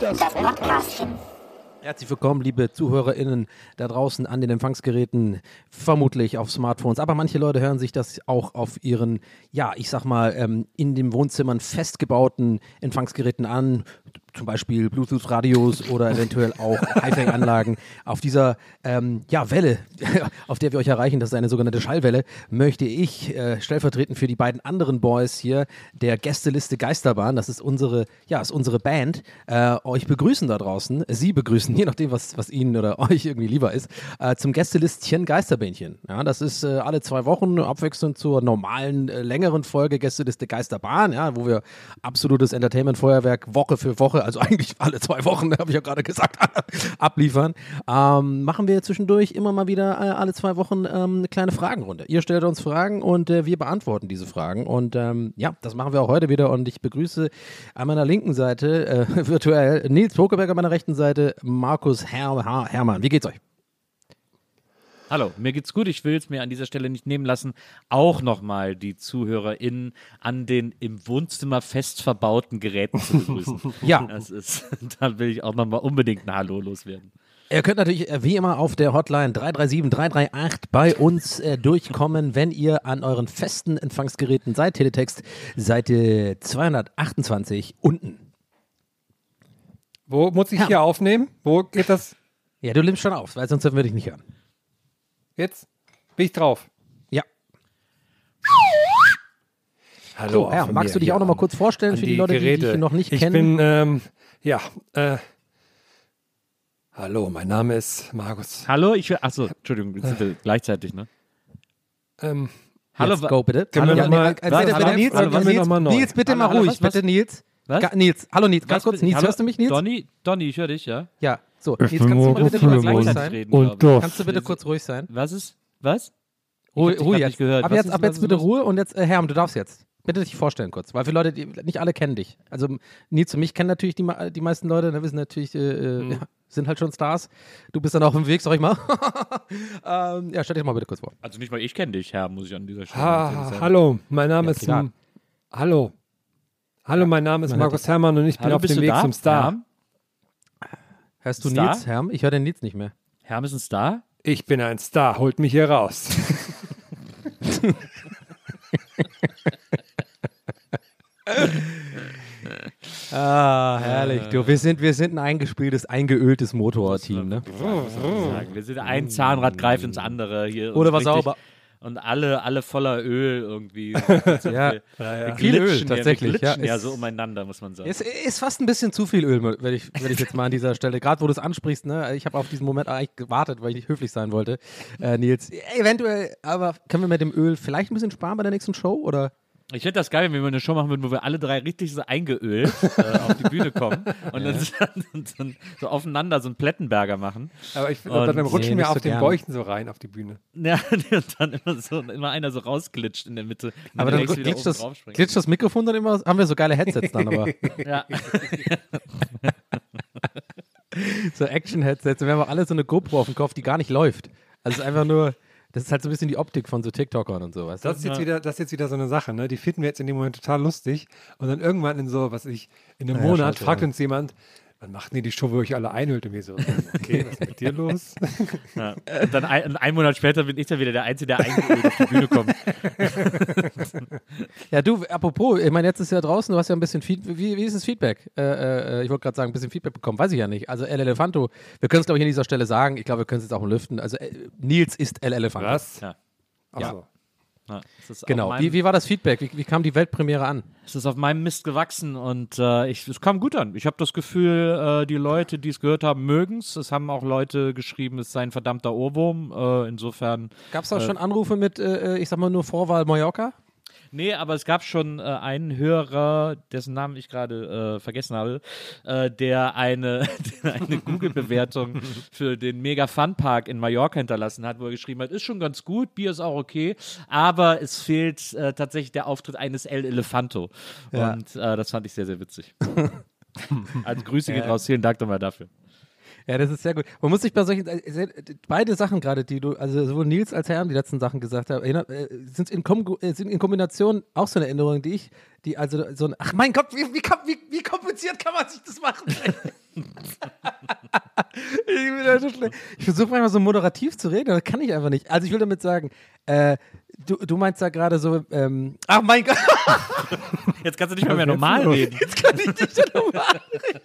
Das Podcastchen. Herzlich willkommen, liebe ZuhörerInnen da draußen an den Empfangsgeräten, vermutlich auf Smartphones. Aber manche Leute hören sich das auch auf ihren, ja, ich sag mal, ähm, in den Wohnzimmern festgebauten Empfangsgeräten an zum Beispiel Bluetooth-Radios oder eventuell auch Hi-Fi-Anlagen. Auf dieser ähm, ja, Welle, auf der wir euch erreichen, das ist eine sogenannte Schallwelle, möchte ich äh, stellvertretend für die beiden anderen Boys hier der Gästeliste Geisterbahn, das ist unsere, ja, ist unsere Band, äh, euch begrüßen da draußen, Sie begrüßen, je nachdem, was, was Ihnen oder euch irgendwie lieber ist, äh, zum Gästelistchen Geisterbähnchen. Ja, das ist äh, alle zwei Wochen abwechselnd zur normalen, äh, längeren Folge Gästeliste Geisterbahn, ja, wo wir absolutes Entertainment-Feuerwerk Woche für Woche also eigentlich alle zwei Wochen, habe ich ja gerade gesagt, abliefern. Ähm, machen wir zwischendurch immer mal wieder äh, alle zwei Wochen ähm, eine kleine Fragenrunde. Ihr stellt uns Fragen und äh, wir beantworten diese Fragen. Und ähm, ja, das machen wir auch heute wieder. Und ich begrüße an meiner linken Seite äh, virtuell Nils Pokeberg, an meiner rechten Seite Markus Her Her Hermann. Wie geht's euch? Hallo, mir geht's gut. Ich will es mir an dieser Stelle nicht nehmen lassen, auch nochmal die ZuhörerInnen an den im Wohnzimmer fest verbauten Geräten zu begrüßen. ja. Das ist, da will ich auch nochmal unbedingt ein Hallo loswerden. Ihr könnt natürlich äh, wie immer auf der Hotline 337 338 bei uns äh, durchkommen, wenn ihr an euren festen Empfangsgeräten seid. Teletext Seite 228 unten. Wo muss ich ja. hier aufnehmen? Wo geht das? Ja, du nimmst schon auf, weil sonst würde ich nicht hören. Jetzt bin ich drauf. Ja. Hallo. So, ja, magst du dich auch noch mal kurz vorstellen für die, die Leute, Geräte. die dich noch nicht ich kennen? Ich bin, ähm, ja, äh, hallo, mein Name ist Markus. Hallo, ich achso, Entschuldigung, wir sind äh, gleichzeitig, ne? Ähm, Hallo, Jetzt go bitte. Können hallo, wir noch mal, bitte, bitte, hallo, Nils, hallo, Nils, Nils, Nils, Nils, bitte hallo, mal ruhig, was, bitte Nils. Was? Ga, Nils, hallo Nils, ganz kurz, Nils, hallo, hörst du mich, Nils? Donny, Donny, ich höre dich, ja? Ja, so, Ich Nils, kannst du mal bitte kurz ruhig sein? Und. Kannst du bitte kurz ruhig sein? Was ist, was? Ruhe, Ich hab dich Ruhe jetzt. nicht gehört. Ab jetzt, ist- ab jetzt bitte los? Ruhe und jetzt, äh, Herm, du darfst jetzt. Bitte dich vorstellen kurz, weil für Leute, die nicht alle kennen dich. Also Nils und mich kennen natürlich die, die meisten Leute, da wissen natürlich, äh, Mhm. ja, sind halt schon Stars. Du bist dann auch im Weg, sag ich mal. ähm, ja, stell dich mal bitte kurz vor. Also nicht mal ich kenne dich, Herr, muss ich an dieser Stelle Ha, sagen. hallo, mein Name Ja, ist, hallo. Hallo, mein Name ist man Markus Herrmann und ich bin Hallo, auf dem Weg da? zum Star. Herm? Hörst du Star? Nils, Herm? Ich höre den Nils nicht mehr. Herm ist ein Star? Ich bin ein Star, holt mich hier raus. Ah, herrlich. Du, wir sind, wir sind ein eingespieltes, eingeöltes Motorteam, ne? Wir sind ein Zahnrad greift ins andere hier. Oder war richtig- sauber. Und alle, alle voller Öl irgendwie. Ja, Wir Viel Öl, ja, tatsächlich, ja. ja, Ist- so umeinander, muss man sagen. Es ist fast ein bisschen zu viel Öl, würde ich, würd ich jetzt mal an dieser Stelle. Gerade wo du es ansprichst, ne? Ich habe auf diesen Moment eigentlich gewartet, weil ich nicht höflich sein wollte. Äh, Nils, eventuell, aber können wir mit dem Öl vielleicht ein bisschen sparen bei der nächsten Show? Oder? Ich finde das geil, wenn wir eine Show machen würden, wo wir alle drei richtig so eingeölt äh, auf die Bühne kommen und dann so, so, so aufeinander so einen Plettenberger machen. Aber ich, Und- dann rutschen Nee, wir auf so den gern. Bäuchen so rein auf die Bühne. Ja, und dann immer so immer einer so rausglitscht in der Mitte. Aber dann glitscht das, glitscht das Mikrofon dann immer, haben wir so geile Headsets dann, aber Ja. so Action-Headsets. Und wir haben auch alle so eine GoPro auf dem Kopf, die gar nicht läuft. Also es ist einfach nur, das ist halt so ein bisschen die Optik von so TikTokern und sowas. Das ist, jetzt wieder, das ist jetzt wieder so eine Sache, ne? Die finden wir jetzt in dem Moment total lustig. Und dann irgendwann in so, was ich, in einem Ja, Monat fragt ja. uns jemand, wann macht denn ihr die Show, wo ihr euch alle einhüllt? Und wir so, okay, was ist mit dir los? Ja. Und dann ein, einen Monat später bin ich dann wieder der Einzige, der eingeölt auf die Bühne kommt. Ja, du, apropos, ich meine, jetzt ist ja draußen, du hast ja ein bisschen Feedback. Wie, wie ist das Feedback? Äh, äh, ich wollte gerade sagen, ein bisschen Feedback bekommen, weiß ich ja nicht. Also El Elefanto, wir können es, glaube ich, an dieser Stelle sagen. Ich glaube, wir können es jetzt auch lüften. Also äh, Nils ist El Elefanto. Was? Ja. Ach Ja. so. Ja, es ist Genau. Meinem, Wie, wie war das Feedback? Wie, wie kam die Weltpremiere an? Es ist auf meinem Mist gewachsen und äh, ich, es kam gut an. Ich habe das Gefühl, äh, die Leute, die es gehört haben, mögen es. Es haben auch Leute geschrieben, es sei ein verdammter Ohrwurm. Äh, insofern. Gab es auch schon Anrufe mit, äh, ich sag mal, nur Vorwahl Mallorca? Nee, aber es gab schon äh, einen Hörer, dessen Namen ich gerade äh, vergessen habe, äh, der eine, eine Google-Bewertung für den Mega Fun Park in Mallorca hinterlassen hat, wo er geschrieben hat, ist schon ganz gut, Bier ist auch okay, aber es fehlt äh, tatsächlich der Auftritt eines El Elefanto. Ja. Und äh, das fand ich sehr, sehr witzig. also Grüße geht raus, vielen Dank nochmal dafür. Ja, das ist sehr gut. Man muss sich bei solchen, äh, beide Sachen gerade, die du, also sowohl Nils als Herm die letzten Sachen gesagt haben, äh, sind in, äh, sind in Kombination auch so eine Erinnerung, die ich, die also so ein, ach mein Gott, wie, wie, wie, wie kompliziert kann man sich das machen? ich. Ich versuche manchmal so moderativ zu reden, aber das kann ich einfach nicht. Also ich will damit sagen, äh, du, du meinst da gerade so, ähm, ach mein Gott, Jetzt kannst du nicht mal mehr jetzt normal reden. Jetzt kann ich nicht mehr normal reden.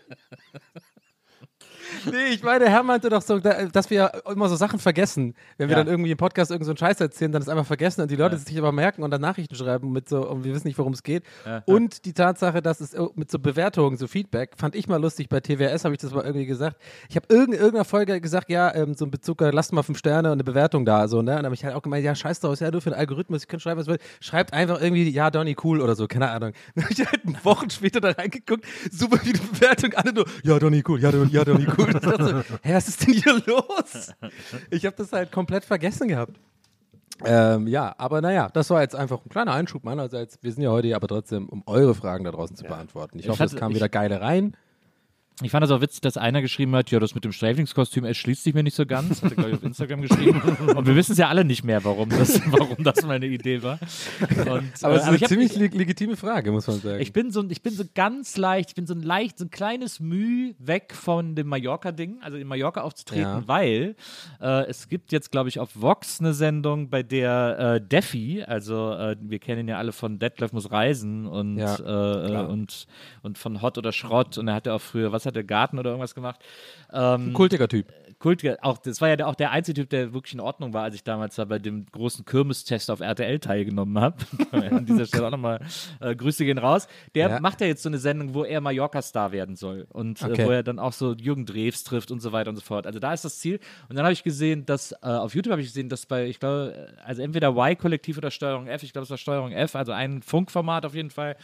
Nee, ich meine, Herr meinte doch so, da- dass wir immer so Sachen vergessen. Wenn wir Ja. dann irgendwie im Podcast irgendeinen so einen Scheiß erzählen, dann ist einfach vergessen und die Leute sich aber merken und dann Nachrichten schreiben mit so, und wir wissen nicht, worum es geht. Und die Tatsache, dass es äh, mit so Bewertungen, so Feedback, fand ich mal lustig. Bei TWS habe ich das mal irgendwie gesagt. Ich habe in irgendeiner Folge gesagt, ja, ähm, so in Bezug, äh, lasst mal fünf Sterne und eine Bewertung da, so, ne? Und dann habe ich halt auch gemeint, ja, scheiß draus, ja, du für den Algorithmus, ich kann schreiben, was will. Schreibt einfach irgendwie, ja, Donny, cool oder so, keine Ahnung. Dann habe ich halt Wochen später da reingeguckt, super viele Bewertungen, alle nur, ja, Donny, cool, ja, Donny, ja, Donny, cool. Ich dachte so, hä, was ist denn hier los? Ich habe das halt komplett vergessen gehabt. Ähm, ja, aber naja, das war jetzt einfach ein kleiner Einschub meinerseits. Wir sind ja heute hier aber trotzdem, um eure Fragen da draußen zu beantworten. Ich, Ich hoffe, es hatte- kam ich- wieder geile rein. Ich fand das auch witzig, dass einer geschrieben hat, ja, das mit dem Sträflingskostüm erschließt sich mir nicht so ganz. Hat er, glaube ich, auf Instagram geschrieben. Und wir wissen es ja alle nicht mehr, warum das, warum das meine Idee war. Und, Aber äh, es ist eine ich hab- ziemlich leg- legitime Frage, muss man sagen. Ich bin so, ich bin so ganz leicht, ich bin so ein leicht, so ein kleines Mühe weg von dem Mallorca-Ding, also in Mallorca aufzutreten, Ja. weil äh, es gibt jetzt, glaube ich, auf Vox eine Sendung, bei der äh, Defi, also äh, wir kennen ihn ja alle von Detlef muss reisen und, Ja, äh, äh, und, und von Hot oder Schrott und er hat ja auch früher, was hat er, Garten oder irgendwas gemacht. Ähm, Kultiger Typ. Kult, auch, das war ja auch der einzige Typ, der wirklich in Ordnung war, als ich damals da bei dem großen Kirmestest auf RTL teilgenommen habe. An dieser Stelle auch nochmal äh, Grüße gehen raus. Der Ja. macht ja jetzt so eine Sendung, wo er Mallorca-Star werden soll und Okay. äh, wo er dann auch so Jürgen Drews trifft und so weiter und so fort. Also da ist das Ziel. Und dann habe ich gesehen, dass äh, auf YouTube habe ich gesehen, dass bei, ich glaube, also entweder Y-Kollektiv oder Steuerung F, ich glaube, es war Steuerung F, also ein Funkformat auf jeden Fall.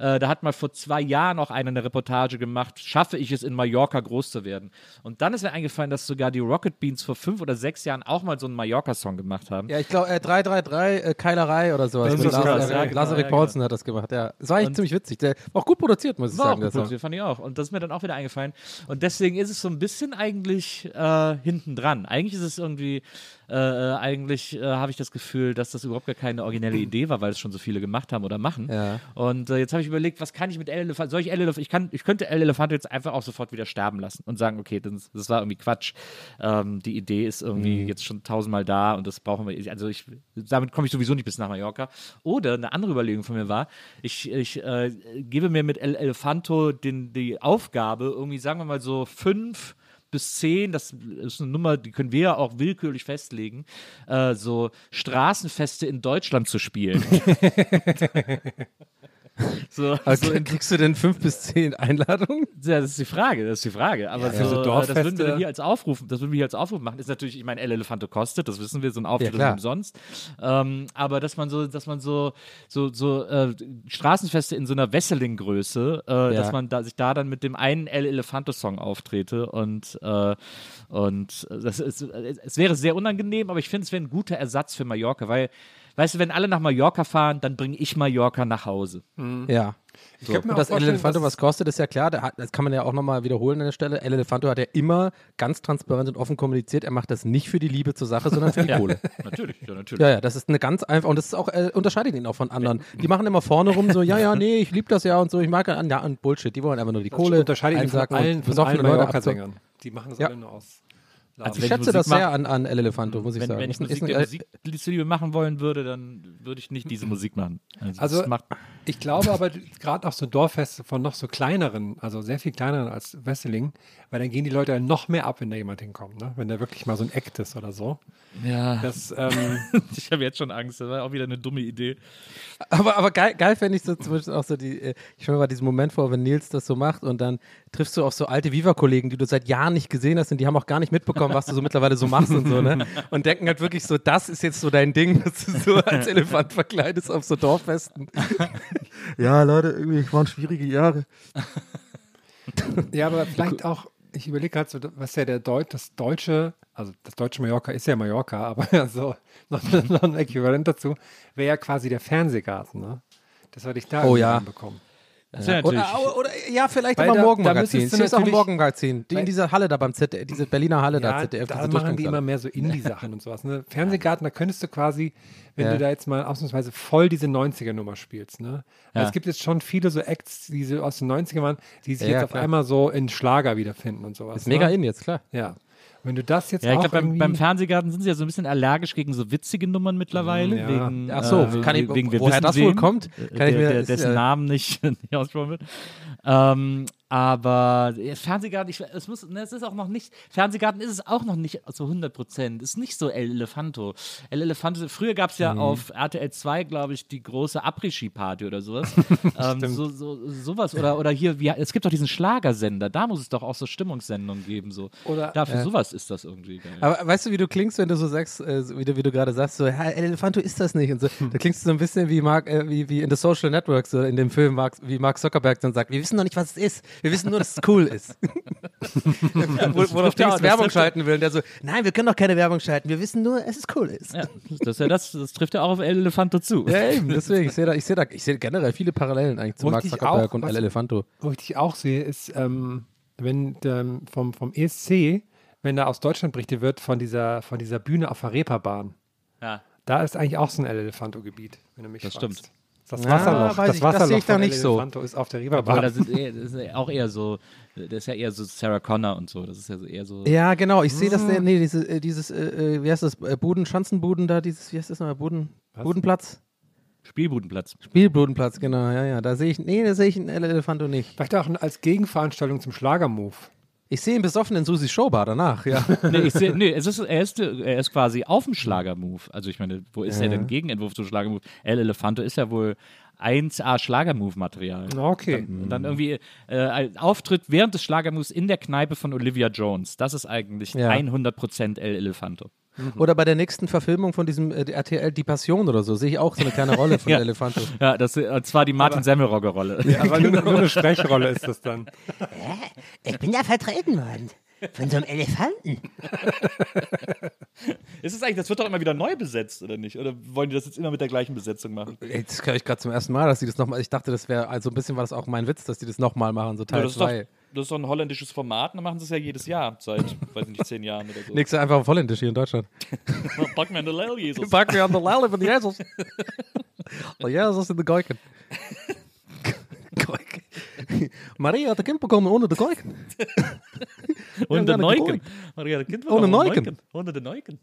Äh, da hat mal vor zwei Jahren auch einer eine Reportage gemacht, schaffe ich es in Mallorca groß zu werden. Und dann ist mir eingefallen, dass sogar die Rocket Beans vor fünf oder sechs Jahren auch mal so einen Mallorca-Song gemacht haben. Ja, ich glaube, äh, 333, äh, Keilerei oder sowas. Mit sowas, Lars- ja, äh, genau, ja, Paulsen hat das gemacht, ja. Das war echt Und- ziemlich witzig. Der war auch gut produziert, muss ich War auch sagen. der gut produziert, fand ich auch. Und das ist mir dann auch wieder eingefallen. Und deswegen ist es so ein bisschen eigentlich äh, hinten dran. Eigentlich ist es irgendwie, äh, äh, eigentlich äh, habe ich das Gefühl, dass das überhaupt gar keine originelle Idee war, weil es schon so viele gemacht haben oder machen. Ja. Und äh, jetzt habe ich überlegt, was kann ich mit El Elefant, soll ich El Elefant, ich, kann, ich könnte El Elefant jetzt einfach auch sofort wieder sterben lassen und sagen, okay, das, das war irgendwie Quatsch. Ähm, die Idee ist irgendwie jetzt schon tausendmal da und das brauchen wir, also ich, damit komme ich sowieso nicht bis nach Mallorca. Oder eine andere Überlegung von mir war, ich, ich äh, gebe mir mit El Elefanto den, die Aufgabe, irgendwie, sagen wir mal so fünf bis zehn, das ist eine Nummer, die können wir ja auch willkürlich festlegen, äh, so Straßenfeste in Deutschland zu spielen. so, Aber so kriegst du denn fünf bis zehn Einladungen? ja, das ist die Frage, das ist die Frage. Aber Ja, so, so äh, das würden wir dann hier als Aufruf, das würden wir hier als Aufruf machen. Ist natürlich, ich meine, El Elefante kostet, das wissen wir, so ein Auftritt Ja, ist umsonst. Ähm, aber dass man so, dass man so, so, so äh, Straßenfeste in so einer Wesseling-Größe, äh, dass man da, sich da dann mit dem einen El Elefante-Song auftrete und, äh, und äh, das ist, es wäre sehr unangenehm, aber ich finde, es wäre ein guter Ersatz für Mallorca, weil, weißt du, wenn alle nach Mallorca fahren, dann bringe ich Mallorca nach Hause. Ja. Ich Und das El Elefanto, was kostet, ist ja klar, hat, das kann man ja auch nochmal wiederholen an der Stelle. El Elefanto hat ja immer ganz transparent und offen kommuniziert, er macht das nicht für die Liebe zur Sache, sondern für die Kohle. Natürlich, ja, natürlich. Ja, ja, das ist eine ganz einfach und das ist auch, äh, unterscheidet ihn auch von anderen. Die machen immer vorne rum so, ja, ja, nee, ich liebe das ja und so, ich mag ja, ja, und Bullshit, die wollen einfach nur die Das Kohle unterscheidet ihn von allen, von allen Leute Mallorca-Sängern. Die machen das Ja. alle nur aus. Also Ich schätze Musik das sehr an, an El Elefanto, muss ich wenn, sagen. wenn ich Musik, der Musikliebe machen wollen würde, dann würde ich nicht diese Musik machen. Also, Also- Ich glaube aber gerade auch so Dorffeste von noch so kleineren, also sehr viel kleineren als Wesseling, weil dann gehen die Leute noch mehr ab, wenn da jemand hinkommt, ne? wenn da wirklich mal so ein Act ist oder so. ja, Das, ähm, ich habe jetzt schon Angst. Das war auch wieder eine dumme Idee. Aber, aber geil, geil fände ich so zum Beispiel auch so die, äh, ich stelle mir mal diesen Moment vor, wenn Nils das so macht und dann triffst du auf so alte Viva-Kollegen, die du seit Jahren nicht gesehen hast und die haben auch gar nicht mitbekommen, was du so mittlerweile so machst und so, ne? Und denken halt wirklich so, das ist jetzt so dein Ding, dass du so als Elefant verkleidest auf so Dorffesten. ja, Leute, irgendwie waren schwierige Jahre. ja, aber vielleicht auch, ich überlege gerade so, was ja der Deut, das deutsche, also das deutsche Mallorca ist ja Mallorca, aber so noch, noch ein Äquivalent dazu, wäre ja quasi der Fernsehgarten, ne? Das werde ich da Oh ja. hinbekommen. Wäre Oder, oder, oder ja, vielleicht Weil aber da- da Morgenmagazin. müsstest du Sie ist auch ein Morgenmagazin. Die in dieser Halle da beim ZDF, diese Berliner Halle da, Ja, ZDF. da diese machen die immer mehr so Indie-Sachen und sowas. Ne? Fernsehgarten, da könntest du quasi, wenn Ja. du da jetzt mal ausnahmsweise voll diese 90er-Nummer spielst. Ne? Ja. Es gibt jetzt schon viele so Acts, die so aus den 90ern waren, die sich Ja, jetzt ja, auf einmal so in Schlager wiederfinden und sowas. Ist mega ne? in jetzt, klar. Ja. Wenn du das jetzt Ja, ich glaube, beim, beim Fernsehgarten sind sie ja so ein bisschen allergisch gegen so witzige Nummern mittlerweile. Ja. Wegen, Ach so, äh, kann ich- wegen woher das wohl kommt? Kann ich der, mir- der, ist, dessen äh, Namen nicht, nicht ausgesprochen wird. Ähm, aber äh, Fernsehgarten, ich, es, muss, ne, es ist auch noch nicht, Fernsehgarten ist es auch noch nicht so 100 Prozent. Ist nicht so El Elefanto. El Elefanto, früher gab es ja auf RTL 2, glaube ich, die große Après-Ski-Party oder sowas. ähm, so, so, sowas. Oder, oder hier, wie, es gibt doch diesen Schlagersender, da muss es doch auch so Stimmungssendungen geben. So. Oder- Dafür sowas ist das irgendwie geil. Aber weißt du, wie du klingst, wenn du so sagst, äh, wie du, wie du gerade sagst, so, El Elefanto ist das nicht. Und so, da klingst du so ein bisschen wie, Mark, äh, wie, wie in The Social Network, so in dem Film, Mark, wie Mark Zuckerberg dann sagt, wir wissen noch nicht, was es ist. Wir wissen nur, dass es cool ist. wo wo doch trifft ja auch- Dings das Werbung schalten will. Und der so, nein, wir können doch keine Werbung schalten. Wir wissen nur, dass es cool ist. Ja, das, ist ja das, das trifft ja auch auf El Elefanto zu. Ja, eben, deswegen, ich sehe da, ich sehe da, ich sehe generell viele Parallelen eigentlich zu Mark Zuckerberg auch- und was- El Elefanto. Wo ich dich auch sehe, ist, ähm, wenn ähm, vom, vom ESC, wenn da aus Deutschland berichtet wird von dieser, von dieser Bühne auf der Reeperbahn, Ja. da ist eigentlich auch so ein El Elefanto-Gebiet, wenn du mich Das fragst. stimmt. Das Ja, Wasserloch, weiß das ich, das Wasserloch sehe ich da von El nicht so. Elefanto ist auf der Aber Reeperbahn. das ist, eher, das ist ja auch eher so, das ist ja eher so Sarah Connor und so. Das ist ja so eher so. Ja, genau. Ich sehe das, der, nee, äh, dieses, äh, äh, wie heißt das, äh, Buden, Schanzenbuden da, dieses, wie heißt das nochmal, Buden, Budenplatz? Spielbudenplatz. Spielbudenplatz, genau, ja, ja. Da sehe ich, nee, da sehe ich einen El Elefanto nicht. Vielleicht auch als Gegenveranstaltung zum Schlagermove. Ich sehe ihn besoffen in Susis Showbar danach, ja. nee, ich seh, nee es ist, er, ist, er ist quasi auf dem Schlagermove. Also ich meine, wo ist er denn Gegenentwurf zum Schlagermove? El Elefanto ist ja wohl 1A Schlagermove-Material. Okay. Und dann irgendwie äh, Auftritt während des Schlagermoves in der Kneipe von Olivia Jones. Das ist eigentlich Ja. 100% El Elefanto. Oder bei der nächsten Verfilmung von diesem äh, RTL Die Passion oder so, sehe ich auch so eine kleine Rolle von Ja. El Elefanto. Ja, das ist äh, zwar die Martin Semmelrogge-Rolle. Aber nur, nur eine Sprechrolle ist das dann. Ich bin da vertreten worden. Von so einem Elefanten. Ist es eigentlich, das wird doch immer wieder neu besetzt, oder nicht? Oder wollen die das jetzt immer mit der gleichen Besetzung machen? Ey, Das höre ich gerade zum ersten Mal, dass sie das nochmal, ich dachte, das wäre, also ein bisschen war das auch mein Witz, dass die das nochmal machen, so Ja, Teil das, ist doch, 2. das ist doch ein holländisches Format, dann machen sie es ja jedes Jahr, seit, weiß nicht, zehn Jahren oder so. Nächste einfach auf Holländisch hier in Deutschland. Pack mir eine Lel, Jesus. Pack mir an der Lelle von Jesus. Oh, Jesus in de Geuken. Geuken. Maria hat een kind bekommen ohne de Geuken. Und der Ja, Neuken. Maria, der Kind Ohne war Neuken. Ohne den Neuken.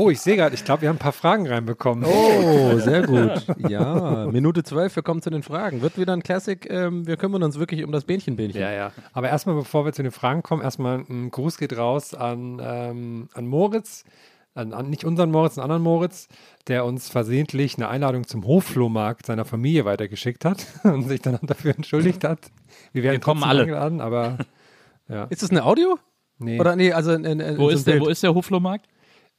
Oh, ich sehe gerade, ich glaube, wir haben ein paar Fragen reinbekommen. Oh, sehr gut. Ja, Minute 12, wir kommen zu den Fragen. Wird wieder ein Classic, ähm, wir kümmern uns wirklich um das Bähnchen-Bähnchen. Ja, ja. Aber erstmal, bevor wir zu den Fragen kommen, erstmal ein Gruß geht raus an, ähm, an Moritz, an, an nicht unseren Moritz, einen anderen Moritz, der uns versehentlich eine Einladung zum Hofflohmarkt seiner Familie weitergeschickt hat und sich dann dafür entschuldigt hat. Wir werden Wir kommen trotzdem alle. eingeladen, aber Ist das eine Audio? nee, Oder nee, also in, in, Wo so ist, ein der, wo ist der Hoflohmarkt?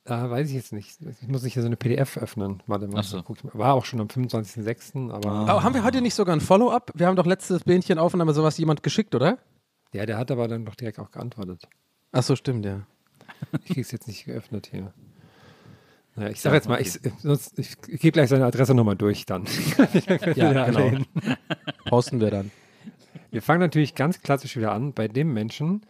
Da weiß ich jetzt nicht. Ich muss nicht hier so eine PDF öffnen. Warte mal. Ach so. guck ich mal. War auch schon am 25.06., aber Oh, haben wir heute nicht sogar ein Follow-up? Wir haben doch letztes Bähnchen-Aufnahme sowas jemand geschickt, oder? ja, der hat aber dann doch direkt auch geantwortet. Ach so, stimmt, ja. Ich krieg's jetzt nicht geöffnet hier. Naja, ich sag jetzt mal, ich, sonst, ich, ich gebe gleich seine Adresse nochmal durch dann. Ja, Ja, genau. Posten wir dann. Wir fangen natürlich ganz klassisch wieder an bei dem Menschen,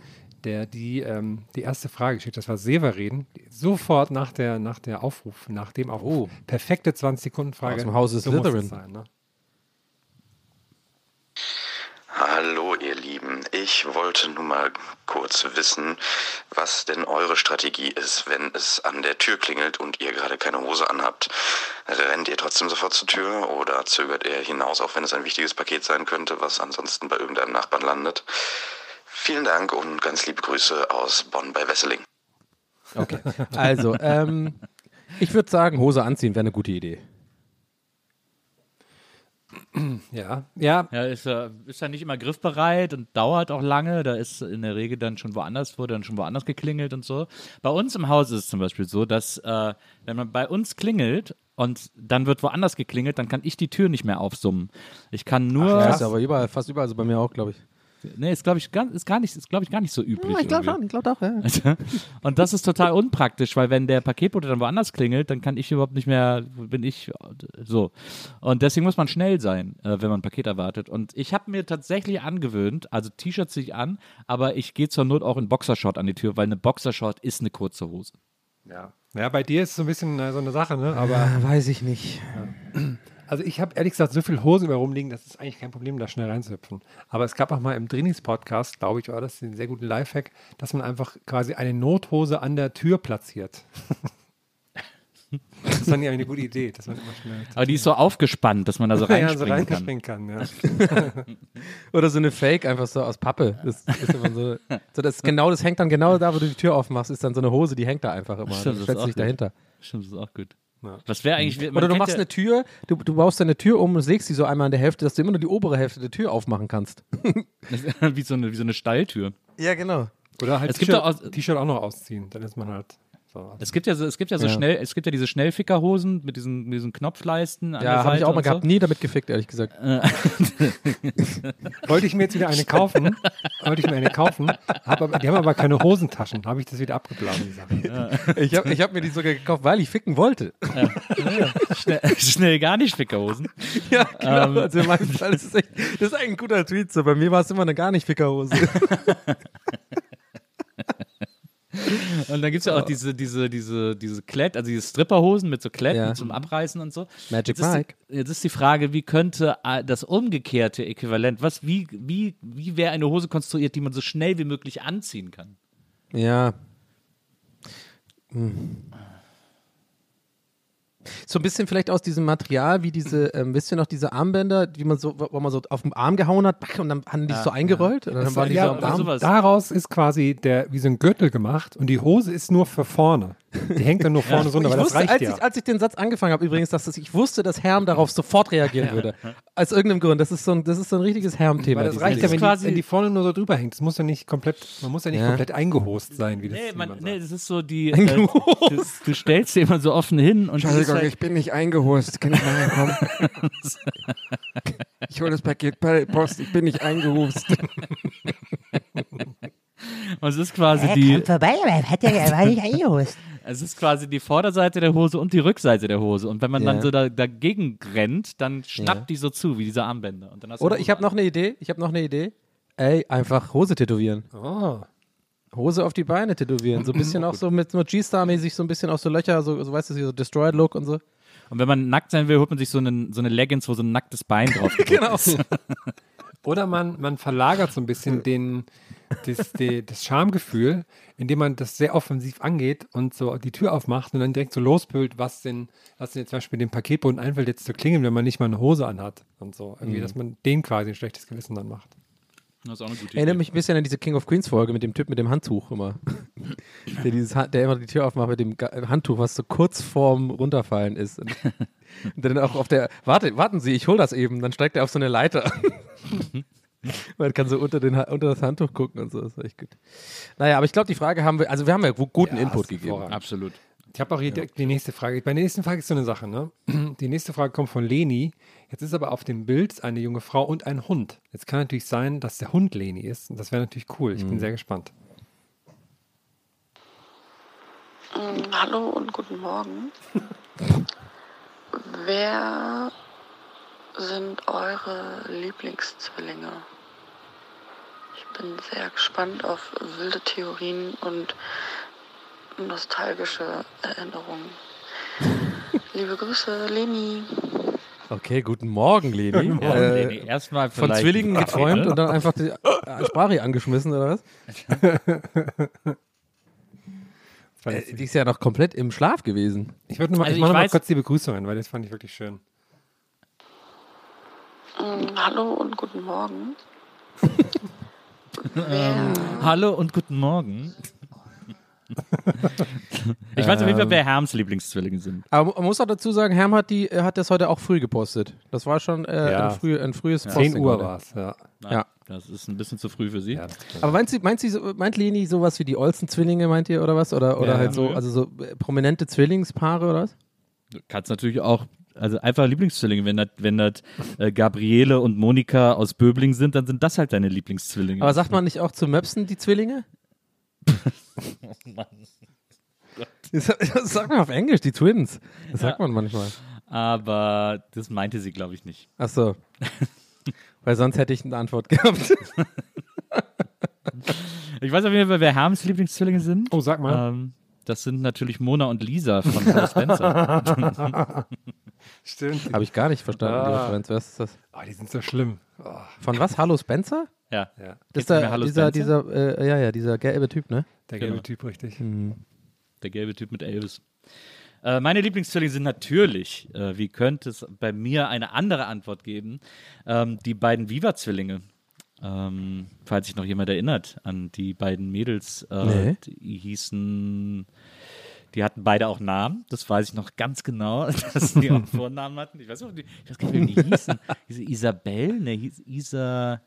der die, ähm, die erste Frage geschickt. Das war Severin. Sofort nach, der, nach der Aufruf, nach dem Aufruf. Oh. Perfekte 20-Sekunden-Frage. Aus dem Hause So Slytherin. Sein, ne? Hallo ihr Lieben, ich wollte nur mal kurz wissen, was denn eure Strategie ist, wenn es an der Tür klingelt und ihr gerade keine Hose anhabt. Rennt ihr trotzdem sofort zur Tür oder zögert ihr hinaus, auch wenn es ein wichtiges Paket sein könnte, was ansonsten bei irgendeinem Nachbarn landet? Vielen Dank und ganz liebe Grüße aus Bonn bei Wesseling. Okay. Also, ähm, ich würde sagen, Hose anziehen wäre eine gute Idee. Ja, ja, Ja, ist ja, ist ja nicht immer griffbereit und dauert auch lange. Da ist in der Regel dann schon woanders, wurde dann schon woanders geklingelt und so. Bei uns im Haus ist es zum Beispiel so, dass äh, wenn man bei uns klingelt und dann wird woanders geklingelt, dann kann ich die Tür nicht mehr aufsummen. Ich kann nur. Ja, ist aber überall, fast überall, also bei mir auch, glaube ich. Nee, ist glaube ich, gar- ist gar nicht, ist, ich, gar nicht so üblich. ich glaube schon, ich glaube doch, ja. Und das ist total unpraktisch, weil wenn der Paketbote dann woanders klingelt, dann kann ich überhaupt nicht mehr, bin ich so. Und deswegen muss man schnell sein, äh, wenn man ein Paket erwartet. Und ich habe mir tatsächlich angewöhnt, also T-Shirts ziehe ich an, aber ich gehe zur Not auch in Boxershort an die Tür, weil eine Boxershort ist eine kurze Hose. Ja. ja, bei dir ist es so ein bisschen äh, so eine Sache, ne? Aber Ah, Weiß ich nicht. Also ich habe ehrlich gesagt so viel Hosen über rumliegen, das ist eigentlich kein Problem, da schnell reinzuhüpfen. Aber es gab auch mal im Trainings-Podcast, glaube ich, war das ein sehr guten Lifehack, dass man einfach quasi eine Nothose an der Tür platziert. das ist dann ja eine gute Idee, dass man immer schnell Aber die ist so aufgespannt, dass man da so ja, so reinspringen kann. reinspringen kann. Ja. Oder so eine Fake, einfach so aus Pappe. Das ist immer so, so das genau, das hängt dann genau da, wo du die Tür aufmachst, ist dann so eine Hose, die hängt da einfach immer. Stimmt, Dann das dich gut. dahinter. Stimmt, das ist auch gut. Ja. Was wäre eigentlich, man Oder du machst ja, eine Tür, du, du baust deine Tür um und legst sie so einmal an der Hälfte, dass du immer nur die obere Hälfte der Tür aufmachen kannst. wie, so eine, wie so eine Stalltür. Ja, genau. Oder halt Es gibt T-Shirt T-Shirt auch noch ausziehen, dann ist man halt so. Es gibt ja so, es gibt ja so Ja. schnell, es gibt ja diese Schnellfickerhosen mit diesen, mit diesen Knopfleisten Ja, habe ich auch mal gehabt. So. Nie damit gefickt, ehrlich gesagt. Wollte ich mir jetzt wieder eine kaufen, wollte ich mir eine kaufen, hab aber, die haben aber keine Hosentaschen, habe ich das wieder abgeblasen, die Sache. Ich habe ich hab mir die sogar gekauft, weil ich ficken wollte. Schnell, schnell gar nicht Fickerhosen. Ja, genau. also in meinem Fall ist es echt, das ist eigentlich ein guter Tweet. So. Bei mir war es immer eine gar nicht Fickerhose. Und dann gibt es ja auch diese, diese, diese, diese Klett, also diese Stripperhosen mit so Kletten Ja. zum Abreißen und so. Magic jetzt ist Mike. Die, jetzt ist die Frage, wie könnte äh, das umgekehrte Äquivalent, was, wie, wie, wie wäre eine Hose konstruiert, die man so schnell wie möglich anziehen kann? Ja. Hm. So ein bisschen vielleicht aus diesem Material, wie diese, ähm, wisst ihr noch, diese Armbänder, die man so, wo man so auf den Arm gehauen hat, und dann haben die sich so eingerollt und dann waren die ja, so am aber Arm. sowas. daraus ist quasi der, wie so ein Gürtel gemacht und die Hose ist nur für vorne. Die hängt dann nur vorne runter, Ich weil das wusste, reicht als, ja. ich, als ich den Satz angefangen habe, übrigens, dass das, ich wusste, dass Herm darauf sofort reagieren würde. Aus irgendeinem Grund. Das ist so ein, das ist so ein richtiges Herm-Thema. Das reicht ja, wenn quasi- die, wenn die vorne nur so drüber hängt. Das muss ja nicht komplett, man muss ja nicht Ja. komplett eingehost sein, wie das Nee, man, man nee, das ist so die. Äh, du, du stellst dir immer so offen hin und das ist halt, bin nicht eingehost. Kann ich mal reinkommen? ich hole das Paket bei der Post. Ich bin nicht eingehost. und es ist quasi die, kommt vorbei, aber hat der war nicht eingehost. Es ist quasi die Vorderseite der Hose und die Rückseite der Hose. Und wenn man Ja. dann so da, dagegen rennt, dann schnappt Ja. die so zu, wie diese Armbänder. Und dann hast du Oder eine ich habe noch eine Idee. Ich habe noch eine Idee. Ey, einfach Hose tätowieren. Oh. Hose auf die Beine tätowieren. So ein bisschen auch so mit so G-Star-mäßig, so ein bisschen auch so Löcher, so, so weißt du, so Destroyed-Look und so. Und wenn man nackt sein will, holt man sich so, einen, so eine Leggings, wo so ein nacktes Bein drauf ist. Genau. Oder man, man verlagert so ein bisschen den, das, die, das Schamgefühl, indem man das sehr offensiv angeht und so die Tür aufmacht und dann direkt so lospült, was denn, was denn jetzt zum Beispiel dem Paketboten einfällt, jetzt zu klingeln, wenn man nicht mal eine Hose anhat und so. Irgendwie, dass man den quasi ein schlechtes Gewissen dann macht. Das ist auch eine gute Erinnert Idee. mich ein bisschen an diese King of Queens Folge mit dem Typ mit dem Handtuch immer. der, dieses, der immer die Tür aufmacht mit dem Handtuch, was so kurz vorm Runterfallen ist. Und, und dann auch auf der, warte, warten Sie, ich hol das eben. Dann steigt er auf so eine Leiter. Man kann so unter, den, unter das Handtuch gucken und so. Das ist echt gut. Naja, aber ich glaube, die Frage haben wir, also wir haben ja gu- guten Ja, Input gegeben. hervorragend. Absolut. Ich habe auch hier direkt die nächste Frage. Bei der nächsten Frage ist so eine Sache, ne? Die nächste Frage kommt von Leni. Jetzt ist aber auf dem Bild eine junge Frau und ein Hund. Jetzt kann natürlich sein, dass der Hund Leni ist. Und das wäre natürlich cool. Ich bin sehr gespannt. Mm, Hallo und guten Morgen. Wer sind eure Lieblingszwillinge? Ich bin sehr gespannt auf wilde Theorien und nostalgische Erinnerungen. Liebe Grüße, Leni. Okay, guten Morgen, Leni. Guten Morgen, Äh, Leni. Erstmal Von Zwillingen geträumt und dann einfach die Sprache angeschmissen, oder was? Äh, die ist ja noch komplett im Schlaf gewesen. Ich würde noch mal, Also ich ich mache noch mal kurz die Begrüßungen, weil das fand ich wirklich schön. Hallo und guten Morgen. Wer Hallo und guten Morgen. ich weiß auf jeden Fall, wer Herms Lieblingszwillinge sind. Aber man muss auch dazu sagen, Herm hat, die, hat das heute auch früh gepostet. Das war schon äh, Ja. ein, früh, ein frühes 10 Posting Uhr heute. war es, ja. Ja. Das ist ein bisschen zu früh für sie. ja Aber meint, sie, meint, sie, meint Leni sowas wie die Olsen-Zwillinge, meint ihr, oder was? Oder, oder Ja, halt ja. so, also so äh, prominente Zwillingspaare oder was? Du kannst natürlich auch Also einfach Lieblingszwillinge. Wenn das, wenn das äh, Gabriele und Monika aus Böbling sind, dann sind das halt deine Lieblingszwillinge. Aber sagt man nicht auch zu Möpsen die Zwillinge? Das, das sagt man auf Englisch, die Twins. Das sagt man manchmal. Aber das meinte sie, glaube ich, nicht. Ach so. Weil sonst hätte ich eine Antwort gehabt. Ich weiß auf jeden Fall, wer Herms Lieblingszwillinge sind. Oh, sag mal. Ähm, das sind natürlich Mona und Lisa von Paul Spencer. Stimmt. Habe ich gar nicht verstanden, die Ah. Referenz. Was ist das? Oh, die sind so schlimm. Oh, Von was? Hallo Spencer? ja. ja. Das ist Hallo dieser, Spencer? dieser, äh, ja, ja, dieser gelbe Typ, ne? Der Genau. gelbe Typ, richtig. Der gelbe Typ mit Elvis. Äh, meine Lieblingszwillinge sind natürlich, äh, wie könnte es bei mir eine andere Antwort geben, ähm, die beiden Viva-Zwillinge. Ähm, falls sich noch jemand erinnert an die beiden Mädels, äh, Nee. die hießen, die hatten beide auch Namen, das weiß ich noch ganz genau, dass die auch Vornamen hatten. Ich weiß, nicht- ich weiß gar nicht, wie die hießen. Diese Isabel, ne, hieß Isa.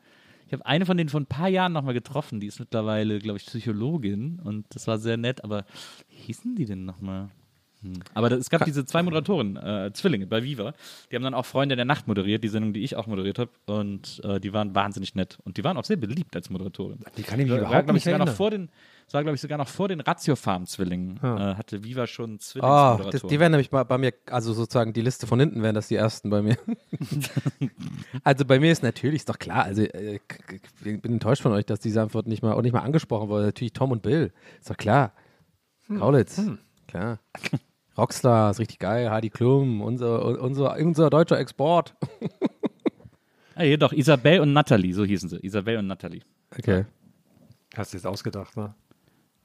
Ich habe eine von denen vor ein paar Jahren nochmal getroffen, die ist mittlerweile, glaube ich, Psychologin und das war sehr nett, aber wie hießen die denn nochmal? Hm. Aber das, es gab diese zwei Moderatoren, äh, Zwillinge bei Viva, die haben dann auch Freunde der Nacht moderiert, die Sendung, die ich auch moderiert habe und äh, die waren wahnsinnig nett und die waren auch sehr beliebt als Moderatorin. Die kann ich War, überhaupt ich, nicht sogar noch erinnern. vor den, das war, glaube ich, sogar noch vor den Ratio-Farm-Zwillingen. Ah. Äh, hatte Viva schon Oh, das, Zwillingsmoderatoren. die wären nämlich bei, bei mir, also sozusagen die Liste von hinten wären das die ersten bei mir. also bei mir ist natürlich, ist doch klar, also äh, ich bin enttäuscht von euch, dass diese Antwort nicht mal, auch nicht mal angesprochen wurde. Natürlich Tom und Bill, ist doch klar. Kaulitz, klar. Rockstar ist richtig geil, Heidi Klum, unser, unser, unser deutscher Export. hier doch, Isabel und Natalie, so hießen sie. Isabel und Natalie. Okay. Hast du jetzt ausgedacht, ne?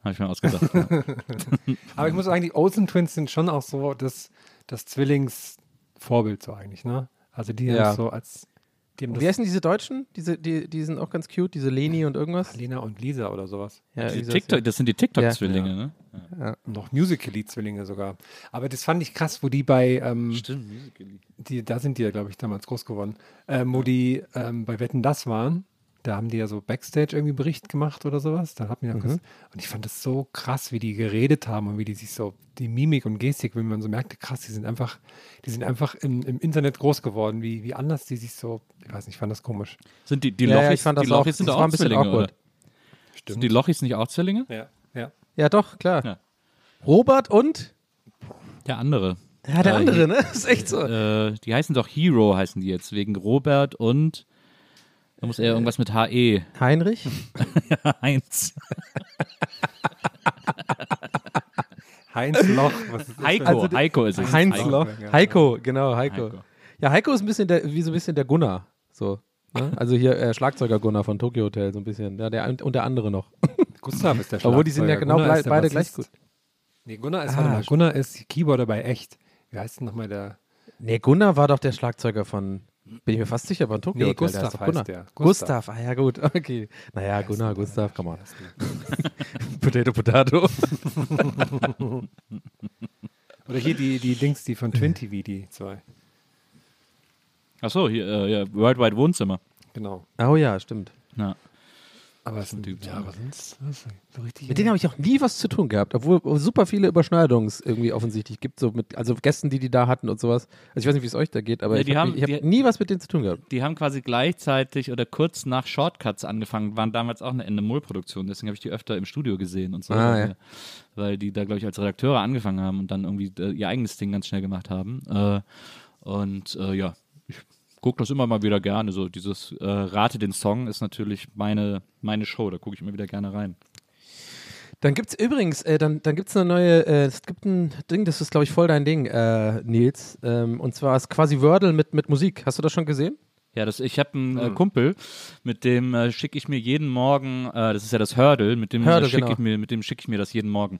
Habe ich mir ausgedacht. ja. Aber ich muss sagen, die Olsen Twins sind schon auch so das, das Zwillingsvorbild so eigentlich, ne? Also die Ja. haben so als Wie heißen diese Deutschen? Diese, die, die sind auch ganz cute, diese Leni und irgendwas. Lena und Lisa oder sowas. Ja, Die dieses- TikTok, das sind die TikTok-Zwillinge, ne? Und noch Musical.ly-Zwillinge sogar. Aber das fand ich krass, wo die bei, ähm, Stimmt, Musical.ly. die, da sind die ja, glaube ich, damals groß geworden, ähm, wo die ähm, bei Wetten das waren. Da haben die ja so Backstage irgendwie Bericht gemacht oder sowas. Da hat mir Mhm. und ich fand das so krass, wie die geredet haben und wie die sich so, die Mimik und Gestik, wenn man so merkte, krass, die sind einfach, die sind einfach im, im Internet groß geworden, wie, wie anders die sich so, ich weiß nicht, ich fand das komisch. Sind die, die Ja, ja, Lochis, ich fand die das auch- Lochis sind das auch ein bisschen Zwillinge, awkward. oder? Sind die Lochis nicht auch Zwillinge? Ja, ja. Ja, doch, klar. Ja. Robert und Der andere. ja, der Äh, andere, ne? Das ist echt so. Äh, die heißen doch Hero, heißen die jetzt, wegen Robert und da muss er irgendwas mit HE. Heinrich? Heinz. Heinz Loch, was ist das? Heiko, Also Heiko ist es. Heinz Heiko. Loch. Heiko, genau, Heiko. Heiko. Ja, Heiko ist ein bisschen der, wie so ein bisschen der Gunnar. So. Ne? Also hier äh, Schlagzeuger Gunnar von Tokyo Hotel, so ein bisschen. Ja, der und der andere noch. Gustav ist der Obwohl die sind ja Schlagzeuger. genau Gunnar blei- ist der beide Bassist. gleich gut. Nee, Gunnar ist, Ah, mal, Gunnar ist Keyboarder bei Echt. Wie heißt denn nochmal der? Nee, Gunnar war doch der Schlagzeuger von, bin ich mir fast sicher, von Tokyo Nee, Hotel. Gustav heißt Gunnar. der. Gustav. ah ja gut, okay. Naja, Gunnar, Gustav, komm mal. Potato, Potato. Oder hier die, die Dings, die von Twin TV, die zwei. Achso, hier, äh, ja, Worldwide Wohnzimmer. Genau. Oh ja, stimmt. Ja. Aber es sind, Typ, ja, aber sonst, was, so richtig. Mit denen habe ich auch nie was zu tun gehabt, obwohl es super viele Überschneidungen irgendwie offensichtlich gibt, so mit, also Gästen, die die da hatten und sowas. Also ich weiß nicht, wie es euch da geht, aber Ja, ich die habe haben- hab die- nie was mit denen zu tun gehabt. Die haben quasi gleichzeitig oder kurz nach Shortcuts angefangen, waren damals auch eine Endemol-Produktion, deswegen habe ich die öfter im Studio gesehen und so. Ah, weil, ja. weil die da, glaube ich, als Redakteure angefangen haben und dann irgendwie äh, ihr eigenes Ding ganz schnell gemacht haben. Äh, und äh, ja, ich gucke das immer mal wieder gerne. So dieses äh, Rate den Song ist natürlich meine, meine Show, da gucke ich immer wieder gerne rein. Dann gibt es übrigens, äh, dann, dann gibt es eine neue, äh, es gibt ein Ding, das ist, glaube ich, voll dein Ding, äh, Nils. Ähm, und zwar ist quasi Wordle mit, mit Musik. Hast du das schon gesehen? Ja, das, ich habe einen Hm. äh, Kumpel, mit dem äh, schicke ich mir jeden Morgen, äh, das ist ja das Hurdle, mit dem Hurdle, äh, schicke genau. ich mir, mit dem schicke ich mir das jeden Morgen.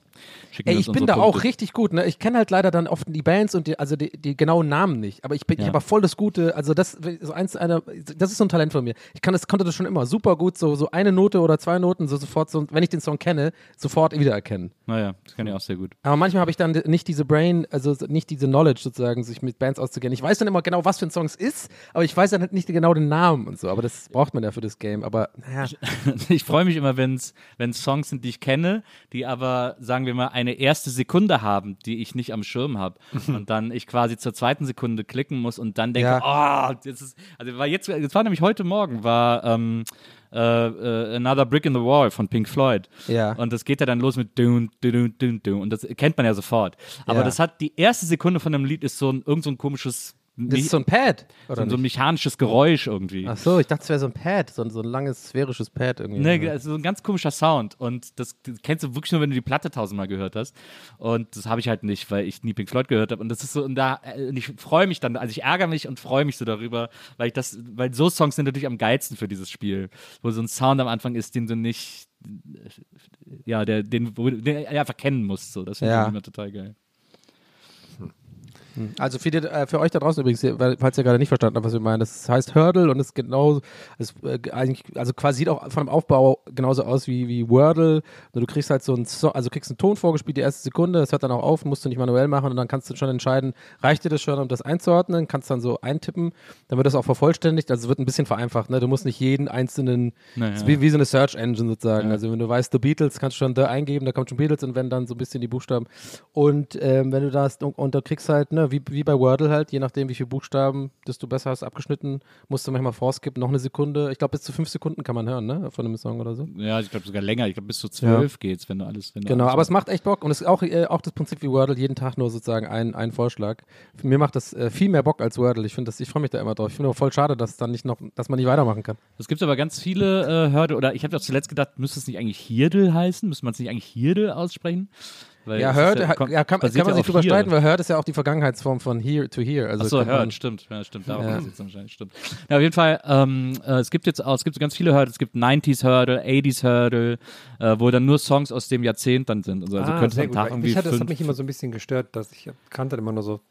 Schicken Ey, ich bin da unsere auch Punkte. richtig gut. Ne? Ich kenne halt leider dann oft die Bands und die, also die, die genauen Namen nicht. Aber ich bin, ich Ja. habe voll das Gute. Also das, so eins einer, das ist so ein Talent von mir. Ich kann das, konnte das schon immer super gut. So, so eine Note oder zwei Noten so sofort, so, wenn ich den Song kenne, sofort wiedererkennen. Naja, das kann ich auch sehr gut. Aber manchmal habe ich dann nicht diese Brain, also nicht diese Knowledge sozusagen, sich mit Bands auszukennen. Ich weiß dann immer genau, was für ein Song es ist, aber ich weiß dann halt nicht nicht genau den Namen und so, aber das braucht man ja für das Game. Aber naja, ich freue mich immer, wenn es Songs sind, die ich kenne, die aber, sagen wir mal, eine erste Sekunde haben, die ich nicht am Schirm habe. und dann ich quasi zur zweiten Sekunde klicken muss und dann denke, oh, das ist, also war jetzt, jetzt war nämlich heute Morgen, war ähm, äh, äh, Another Brick in the Wall von Pink Floyd. Ja. Und das geht ja dann los mit dun, dun, dun, dun, und das kennt man ja sofort. Aber Ja. das hat, die erste Sekunde von dem Lied ist so ein, irgend so ein komisches, das ist so ein Pad. so, Oder ein- so ein mechanisches Geräusch irgendwie. Ach so, ich dachte, es wäre so ein Pad, so ein, so ein langes sphärisches Pad irgendwie. Ne, also so ein ganz komischer Sound. Und das, das kennst du wirklich nur, wenn du die Platte tausendmal gehört hast. Und das habe ich halt nicht, weil ich nie Pink Floyd gehört habe. Und das ist so, und da, äh, und ich freue mich dann, also ich ärgere mich und freue mich so darüber, weil ich das, weil so Songs sind natürlich am geilsten für dieses Spiel. Wo so ein Sound am Anfang ist, den du nicht, ja, der, den, den er einfach kennen musst. So. Das finde Ja. ich immer total geil. Also für, die, äh, für euch da draußen übrigens, falls ihr gerade nicht verstanden habt, was wir meinen, das heißt Hurdle und ist genau, ist, äh, eigentlich, also quasi sieht auch von dem Aufbau genauso aus wie, wie Wordle. Nur Du kriegst halt so einen, so also kriegst einen Ton vorgespielt, die erste Sekunde, das hört dann auch auf, musst du nicht manuell machen und dann kannst du schon entscheiden, reicht dir das schon, um das einzuordnen, kannst dann so eintippen, dann wird das auch vervollständigt, also es wird ein bisschen vereinfacht, ne? Du musst nicht jeden einzelnen, Naja. es ist wie, wie so eine Search Engine sozusagen. Ja. Also wenn du weißt, The Beatles, kannst du schon The eingeben, da kommt schon Beatles und wenn dann so ein bisschen die Buchstaben. Und ähm, wenn du das, und, und da kriegst halt, ne, wie, wie bei Wordle halt, je nachdem wie viele Buchstaben, desto besser hast abgeschnitten, musst du manchmal vorskippen, noch eine Sekunde. Ich glaube, bis zu fünf Sekunden kann man hören, ne, von einem Song oder so. Ja, ich glaube sogar länger. Ich glaube bis zu zwölf geht's, wenn du alles, wenn du Genau, alles aber es macht echt Bock und es ist auch, äh, auch das Prinzip wie Wordle, jeden Tag nur sozusagen ein, ein Vorschlag. Mir macht das äh, viel mehr Bock als Wordle. Ich finde das, ich freue mich da immer drauf. Ich finde auch voll schade, dass dann nicht noch, dass man nicht weitermachen kann. Es gibt aber ganz viele äh, Hörde, oder ich habe doch zuletzt gedacht, müsste es nicht eigentlich Hirdel heißen? Müsste man es nicht eigentlich Hirdel aussprechen? Ja, Heard, ja, ja, kann, kann man sich drüber streiten, weil Heard ist ja auch die Vergangenheitsform von Here to Here. Also Achso, man- Heard, stimmt. Ja, stimmt. Darauf Ja. es wahrscheinlich, stimmt. Ja, auf jeden Fall, ähm, äh, es gibt jetzt auch, es gibt ganz viele Hurdle. Es gibt 90s Hurdle, 80s Hurdle, äh, wo dann nur Songs aus dem Jahrzehnt dann sind. Also, also ah, könnte gut. Tag irgendwie Ich hatte, das hat mich immer so ein bisschen gestört, dass ich kannte immer nur so,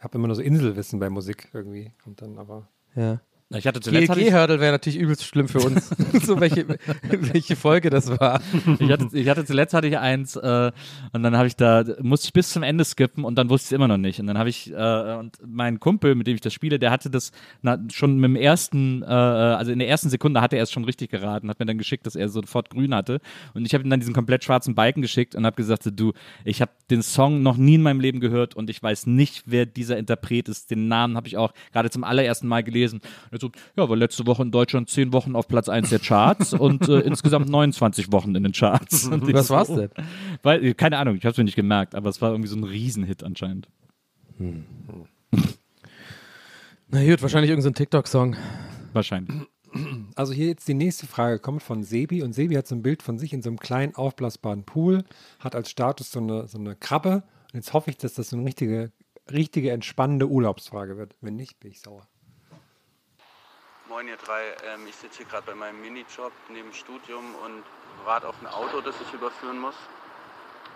habe immer nur so Inselwissen bei Musik irgendwie. Und dann aber. Ja. Ich hatte zuletzt GLG-Hurdle wäre natürlich übelst schlimm für uns. so welche, welche Folge das war. ich, hatte, ich hatte zuletzt hatte ich eins äh, und dann habe ich da, musste ich bis zum Ende skippen und dann wusste ich es immer noch nicht. Und dann habe ich, äh, und mein Kumpel, mit dem ich das spiele, der hatte das na, schon mit dem ersten, äh, also in der ersten Sekunde hatte er es schon richtig geraten, hat mir dann geschickt, dass er sofort grün hatte. Und ich habe ihm dann diesen komplett schwarzen Balken geschickt und habe gesagt, so, du, ich habe den Song noch nie in meinem Leben gehört und ich weiß nicht, wer dieser Interpret ist. Den Namen habe ich auch gerade zum allerersten Mal gelesen. Und so, ja, war letzte Woche in Deutschland zehn Wochen auf Platz 1 der Charts und äh, insgesamt 29 Wochen in den Charts. Was so, war's denn? Weil, keine Ahnung, ich habe es mir nicht gemerkt, aber es war irgendwie so ein Riesenhit anscheinend. Na gut, wahrscheinlich irgendein TikTok-Song. Wahrscheinlich. Also hier jetzt die nächste Frage kommt von Sebi und Sebi hat so ein Bild von sich in so einem kleinen aufblasbaren Pool, hat als Status so eine, so eine Krabbe und jetzt hoffe ich, dass das so eine richtige, richtige entspannende Urlaubsfrage wird. Wenn nicht, bin ich sauer. Moin ihr drei, ähm, ich sitze hier gerade bei meinem Minijob neben dem Studium und warte auf ein Auto, das ich überführen muss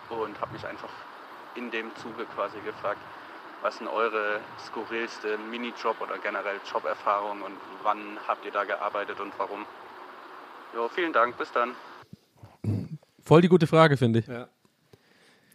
und habe mich einfach in dem Zuge quasi gefragt, was sind eure skurrilste Minijob oder generell Joberfahrung und wann habt ihr da gearbeitet und warum? Jo, vielen Dank, bis dann. Voll die gute Frage, finde ich. Ja.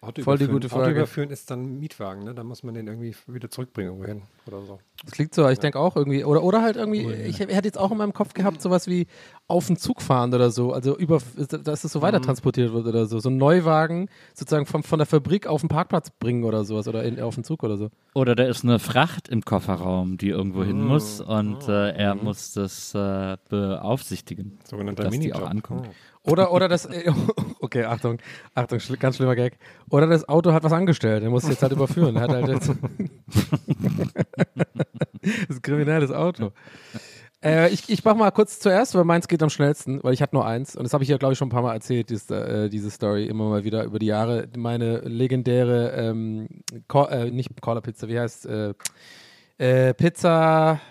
Auto Voll die gute Frage. Auto überführen ist dann Mietwagen, ne? Da muss man den irgendwie wieder zurückbringen irgendwo hin oder so. Das klingt so, ich denke auch irgendwie, oder, oder halt irgendwie, ich hätte jetzt auch in meinem Kopf gehabt, sowas wie auf den Zug fahren oder so, also über, dass es so weiter transportiert wird oder so, so ein Neuwagen sozusagen von, von der Fabrik auf den Parkplatz bringen oder sowas oder in, auf den Zug oder so. Oder da ist eine Fracht im Kofferraum, die irgendwo hin muss und äh, er muss das äh, beaufsichtigen. Sogenannter dass die auch ankommt. Oh. Oder, oder das, äh, okay, Achtung, Achtung, schli- ganz schlimmer Gag. Oder das Auto hat was angestellt, er muss es jetzt halt überführen. Er hat halt jetzt das ist ein kriminelles Auto. Äh, ich, ich mach mal kurz zuerst, weil meins geht am schnellsten, weil ich hatte nur eins. Und das habe ich ja, glaube ich, schon ein paar Mal erzählt, dieses, äh, diese Story, immer mal wieder über die Jahre. Meine legendäre, ähm, Call, äh, nicht Caller Pizza, wie heißt äh, äh, Pizza,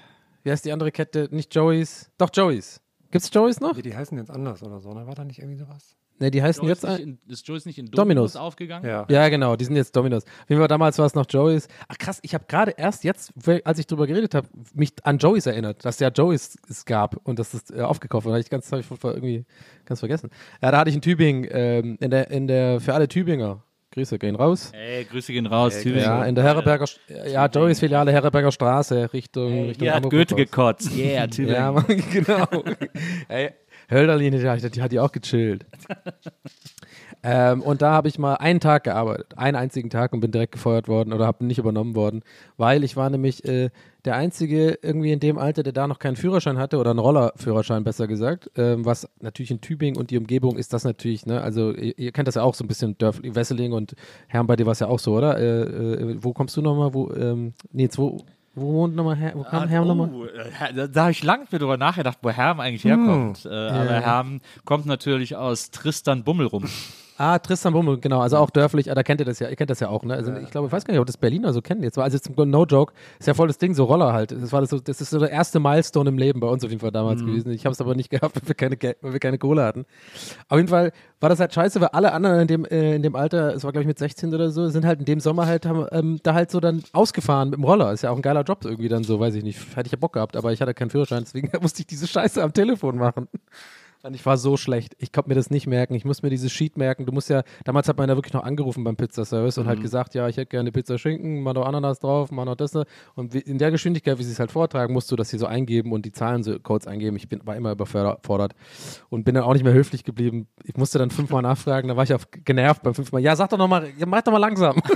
wie heißt die andere Kette? Nicht Joey's, doch Joey's. Gibt's Joey's noch? Nee, die heißen jetzt anders oder so, ne? War da nicht irgendwie sowas? Ne, die heißen Joe jetzt ist, nicht ein, in, ist Joyce nicht in Dominos. Dominos, aufgegangen? Ja. Ja, genau, die sind jetzt Dominos. Auf jeden Fall damals war es noch Joey's. Ach krass, ich habe gerade erst jetzt, als ich drüber geredet habe, mich an Joey's erinnert, dass ja Joey's es gab und dass es äh, aufgekauft wurde. Habe ich ganz hab ich irgendwie ganz vergessen. Ja, da hatte ich in Tübingen, ähm, in der, in der, für alle Tübinger, Grüße gehen raus. Ey, Grüße gehen raus. Thüringen. Ja, in der Herreberger, ja, Joey's Filiale Herreberger Straße, Richtung, Ey, Richtung hier hat Hamburg Goethe raus. gekotzt. Yeah, Thüringen. Ja, Mann, genau. Ey, Hölderlin, die, hat- die hat die auch gechillt. ähm, und da habe ich mal einen Tag gearbeitet, einen einzigen Tag und bin direkt gefeuert worden oder habe nicht übernommen worden, weil ich war nämlich äh, der Einzige irgendwie in dem Alter, der da noch keinen Führerschein hatte oder einen Rollerführerschein besser gesagt, ähm, was natürlich in Tübingen und die Umgebung ist das natürlich, ne, also ihr, ihr kennt das ja auch so ein bisschen, Dörf, Wesseling und Herrn, bei dir war es ja auch so, oder? Äh, äh, wo kommst du nochmal, wo, ähm, nee, jetzt wo, wo wohnt nochmal Herr, wo kam Ah, nochmal? oh, äh, da, da habe ich lange mir drüber nachgedacht, wo Herm eigentlich herkommt. Äh, Aber Herm kommt natürlich aus Tristan Bummelrum. Ah, Tristan Bummel, genau. Also auch dörflich, ah, da kennt ihr das ja, ihr kennt das ja auch, ne? Also ich glaube, ich weiß gar nicht, ob das Berliner so kennen jetzt. Also zum No Joke, ist ja voll das Ding, so Roller halt. Das war das so, das ist so der erste Milestone im Leben bei uns auf jeden Fall damals gewesen. Ich habe es aber nicht gehabt, weil wir keine Geld, weil wir keine Kohle hatten. Auf jeden Fall war das halt scheiße, weil alle anderen in dem, äh, in dem Alter, es war glaube ich mit 16 oder so, sind halt in dem Sommer halt, haben, ähm, da halt so dann ausgefahren mit dem Roller. Ist ja auch ein geiler Job irgendwie dann so, weiß ich nicht. Hätte ich ja Bock gehabt, aber ich hatte keinen Führerschein, deswegen musste ich diese Scheiße am Telefon machen. Und ich war so schlecht. Ich konnte mir das nicht merken. Ich muss mir dieses Sheet merken. Du musst ja, damals hat man ja wirklich noch angerufen beim Pizzaservice und halt gesagt, ja, ich hätte gerne Pizza Schinken, mal noch Ananas drauf, mal noch das. Und in der Geschwindigkeit, wie sie es halt vortragen, musst du das hier so eingeben und die Zahlen so Codes eingeben. Ich bin, war immer überfordert und bin dann auch nicht mehr höflich geblieben. Ich musste dann fünfmal nachfragen, da war ich auch genervt beim fünfmal. Ja, sag doch noch mal, ja, mach doch mal langsam.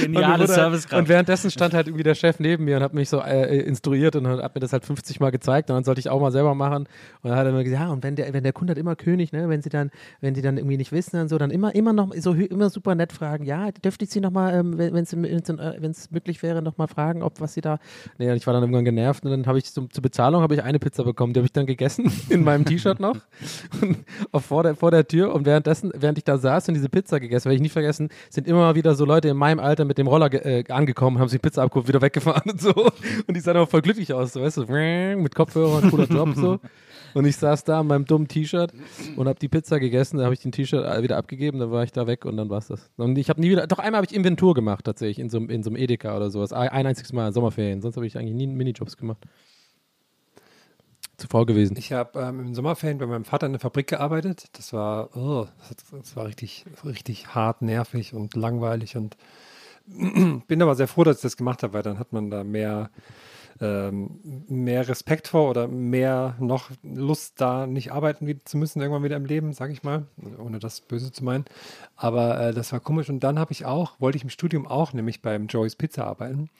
Geniale Servicekraft. und währenddessen stand halt irgendwie der Chef neben mir und hat mich so äh, instruiert und hat mir das halt 50 Mal gezeigt und dann sollte ich auch mal selber machen. Und dann hat er mir gesagt, ja, und wenn der, wenn der Kunde hat immer König, ne, wenn sie dann, wenn sie dann irgendwie nicht wissen und so, dann immer, immer noch so immer super nett fragen, ja, dürfte ich sie nochmal, ähm, wenn es wenn's möglich wäre, nochmal fragen, ob was sie da. Nee, und ich war dann irgendwann genervt und dann habe ich zum, zur Bezahlung habe ich eine Pizza bekommen, die habe ich dann gegessen in meinem T-Shirt noch vor, der, vor der Tür und währenddessen, während ich da saß und diese Pizza gegessen, werde ich nie vergessen, sind immer wieder so Leute in meinem Alter mit dem Roller äh, angekommen, haben sich Pizza abgeholt, wieder weggefahren und so. Und die sahen aber voll glücklich aus, so, weißt du, mit Kopfhörer cooler Job so. Und ich saß da in meinem dummen T-Shirt und habe die Pizza gegessen, da habe ich den T-Shirt äh, wieder abgegeben, dann war ich da weg und dann war's das. Und ich habe nie wieder, doch einmal habe ich Inventur gemacht tatsächlich, in so, einem- in so einem Edeka oder sowas. Ein ein einziges Mal, Sommerferien, sonst habe ich eigentlich nie Minijobs gemacht. Zu faul gewesen. Ich habe ähm, im Sommerferien bei meinem Vater in der Fabrik gearbeitet. Das war, oh, das war richtig, richtig hart, nervig und langweilig und bin aber sehr froh, dass ich das gemacht habe, weil dann hat man da mehr, ähm, mehr Respekt vor oder mehr noch Lust, da nicht arbeiten zu müssen, irgendwann wieder im Leben, sage ich mal, ohne das Böse zu meinen. Aber äh, das war komisch. Und dann habe ich auch, wollte ich im Studium auch nämlich beim Joey's Pizza arbeiten.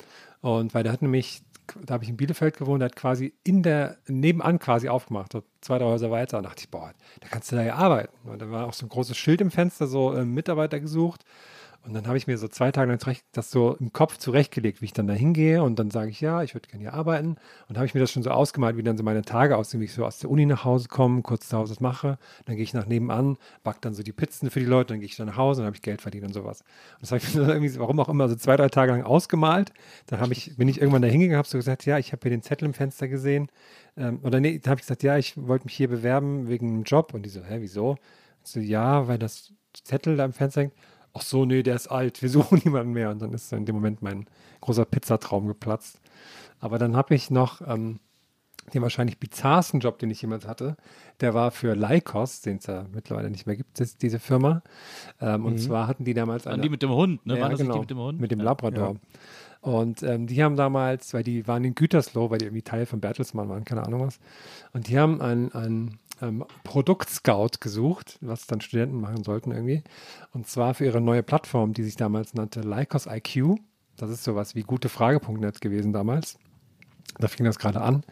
Und weil der hat nämlich, da habe ich in Bielefeld gewohnt, der hat quasi in der, nebenan quasi aufgemacht, so zwei, drei Häuser weiter. Und dachte ich, boah, da kannst du da ja arbeiten. Und da war auch so ein großes Schild im Fenster, so äh, Mitarbeiter gesucht. Und dann habe ich mir so zwei Tage lang zurecht, das so im Kopf zurechtgelegt, wie ich dann da hingehe und dann sage ich, ja, ich würde gerne hier arbeiten. Und habe ich mir das schon so ausgemalt, wie dann so meine Tage aussehen, wie ich so aus der Uni nach Hause komme, kurz zu Hause was mache. Dann gehe ich nach nebenan, back dann so die Pizzen für die Leute, dann gehe ich dann nach Hause und habe ich Geld verdient und sowas. Und das habe ich mir dann irgendwie, so, warum auch immer, so zwei, drei Tage lang ausgemalt. Dann ich, bin ich irgendwann da hingegangen, habe so gesagt, ja, ich habe hier den Zettel im Fenster gesehen. Ähm, oder nee, da habe ich gesagt, ja, ich wollte mich hier bewerben wegen einem Job. Und die so, hä, wieso? Ich so, ja, weil das Zettel da im Fenster hängt. Ach so, nee, der ist alt, wir suchen niemanden mehr. Und dann ist in dem Moment mein großer Pizzatraum geplatzt. Aber dann habe ich noch ähm, den wahrscheinlich bizarrsten Job, den ich jemals hatte. Der war für Lycos, den es ja mittlerweile nicht mehr gibt, das, diese Firma. Ähm, Und zwar hatten die damals Waren eine. die mit dem Hund, ne? Ja, Waren das nicht genau, die mit dem Hund? Mit dem Ja. Labrador. Und ähm, die haben damals, weil die waren in Gütersloh, weil die irgendwie Teil von Bertelsmann waren, keine Ahnung was. Und die haben einen ähm, Produktscout gesucht, was dann Studenten machen sollten irgendwie. Und zwar für ihre neue Plattform, die sich damals nannte Lycos IQ. Das ist sowas wie gute Frage.net gewesen damals. Da fing das gerade an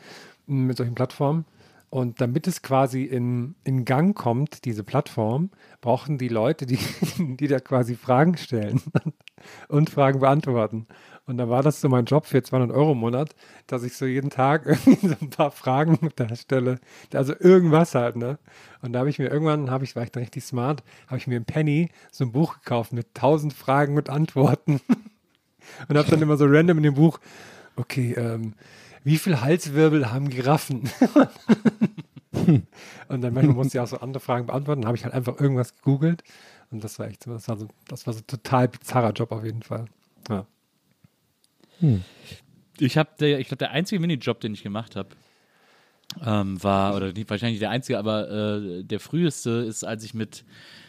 mit solchen Plattformen. Und damit es quasi in, in Gang kommt, diese Plattform, brauchen die Leute, die, die da quasi Fragen stellen und Fragen beantworten. Und da war das so mein Job für 200 Euro im Monat, dass ich so jeden Tag irgendwie so ein paar Fragen da stelle. Also irgendwas halt, ne? Und da habe ich mir irgendwann, habe ich, war ich dann richtig smart, habe ich mir im Penny so ein Buch gekauft mit 1000 Fragen und Antworten. Und habe dann immer so random in dem Buch, okay, ähm, wie viel Halswirbel haben Giraffen? und dann manchmal musste ich auch so andere Fragen beantworten. Dann habe ich halt einfach irgendwas gegoogelt. Und das war echt so, das war so, das war so ein total bizarrer Job auf jeden Fall. Ja. Ich habe, ich glaube, der einzige Minijob, den ich gemacht habe, ähm, war, oder nicht, wahrscheinlich der einzige, aber äh, der früheste ist, als ich mit,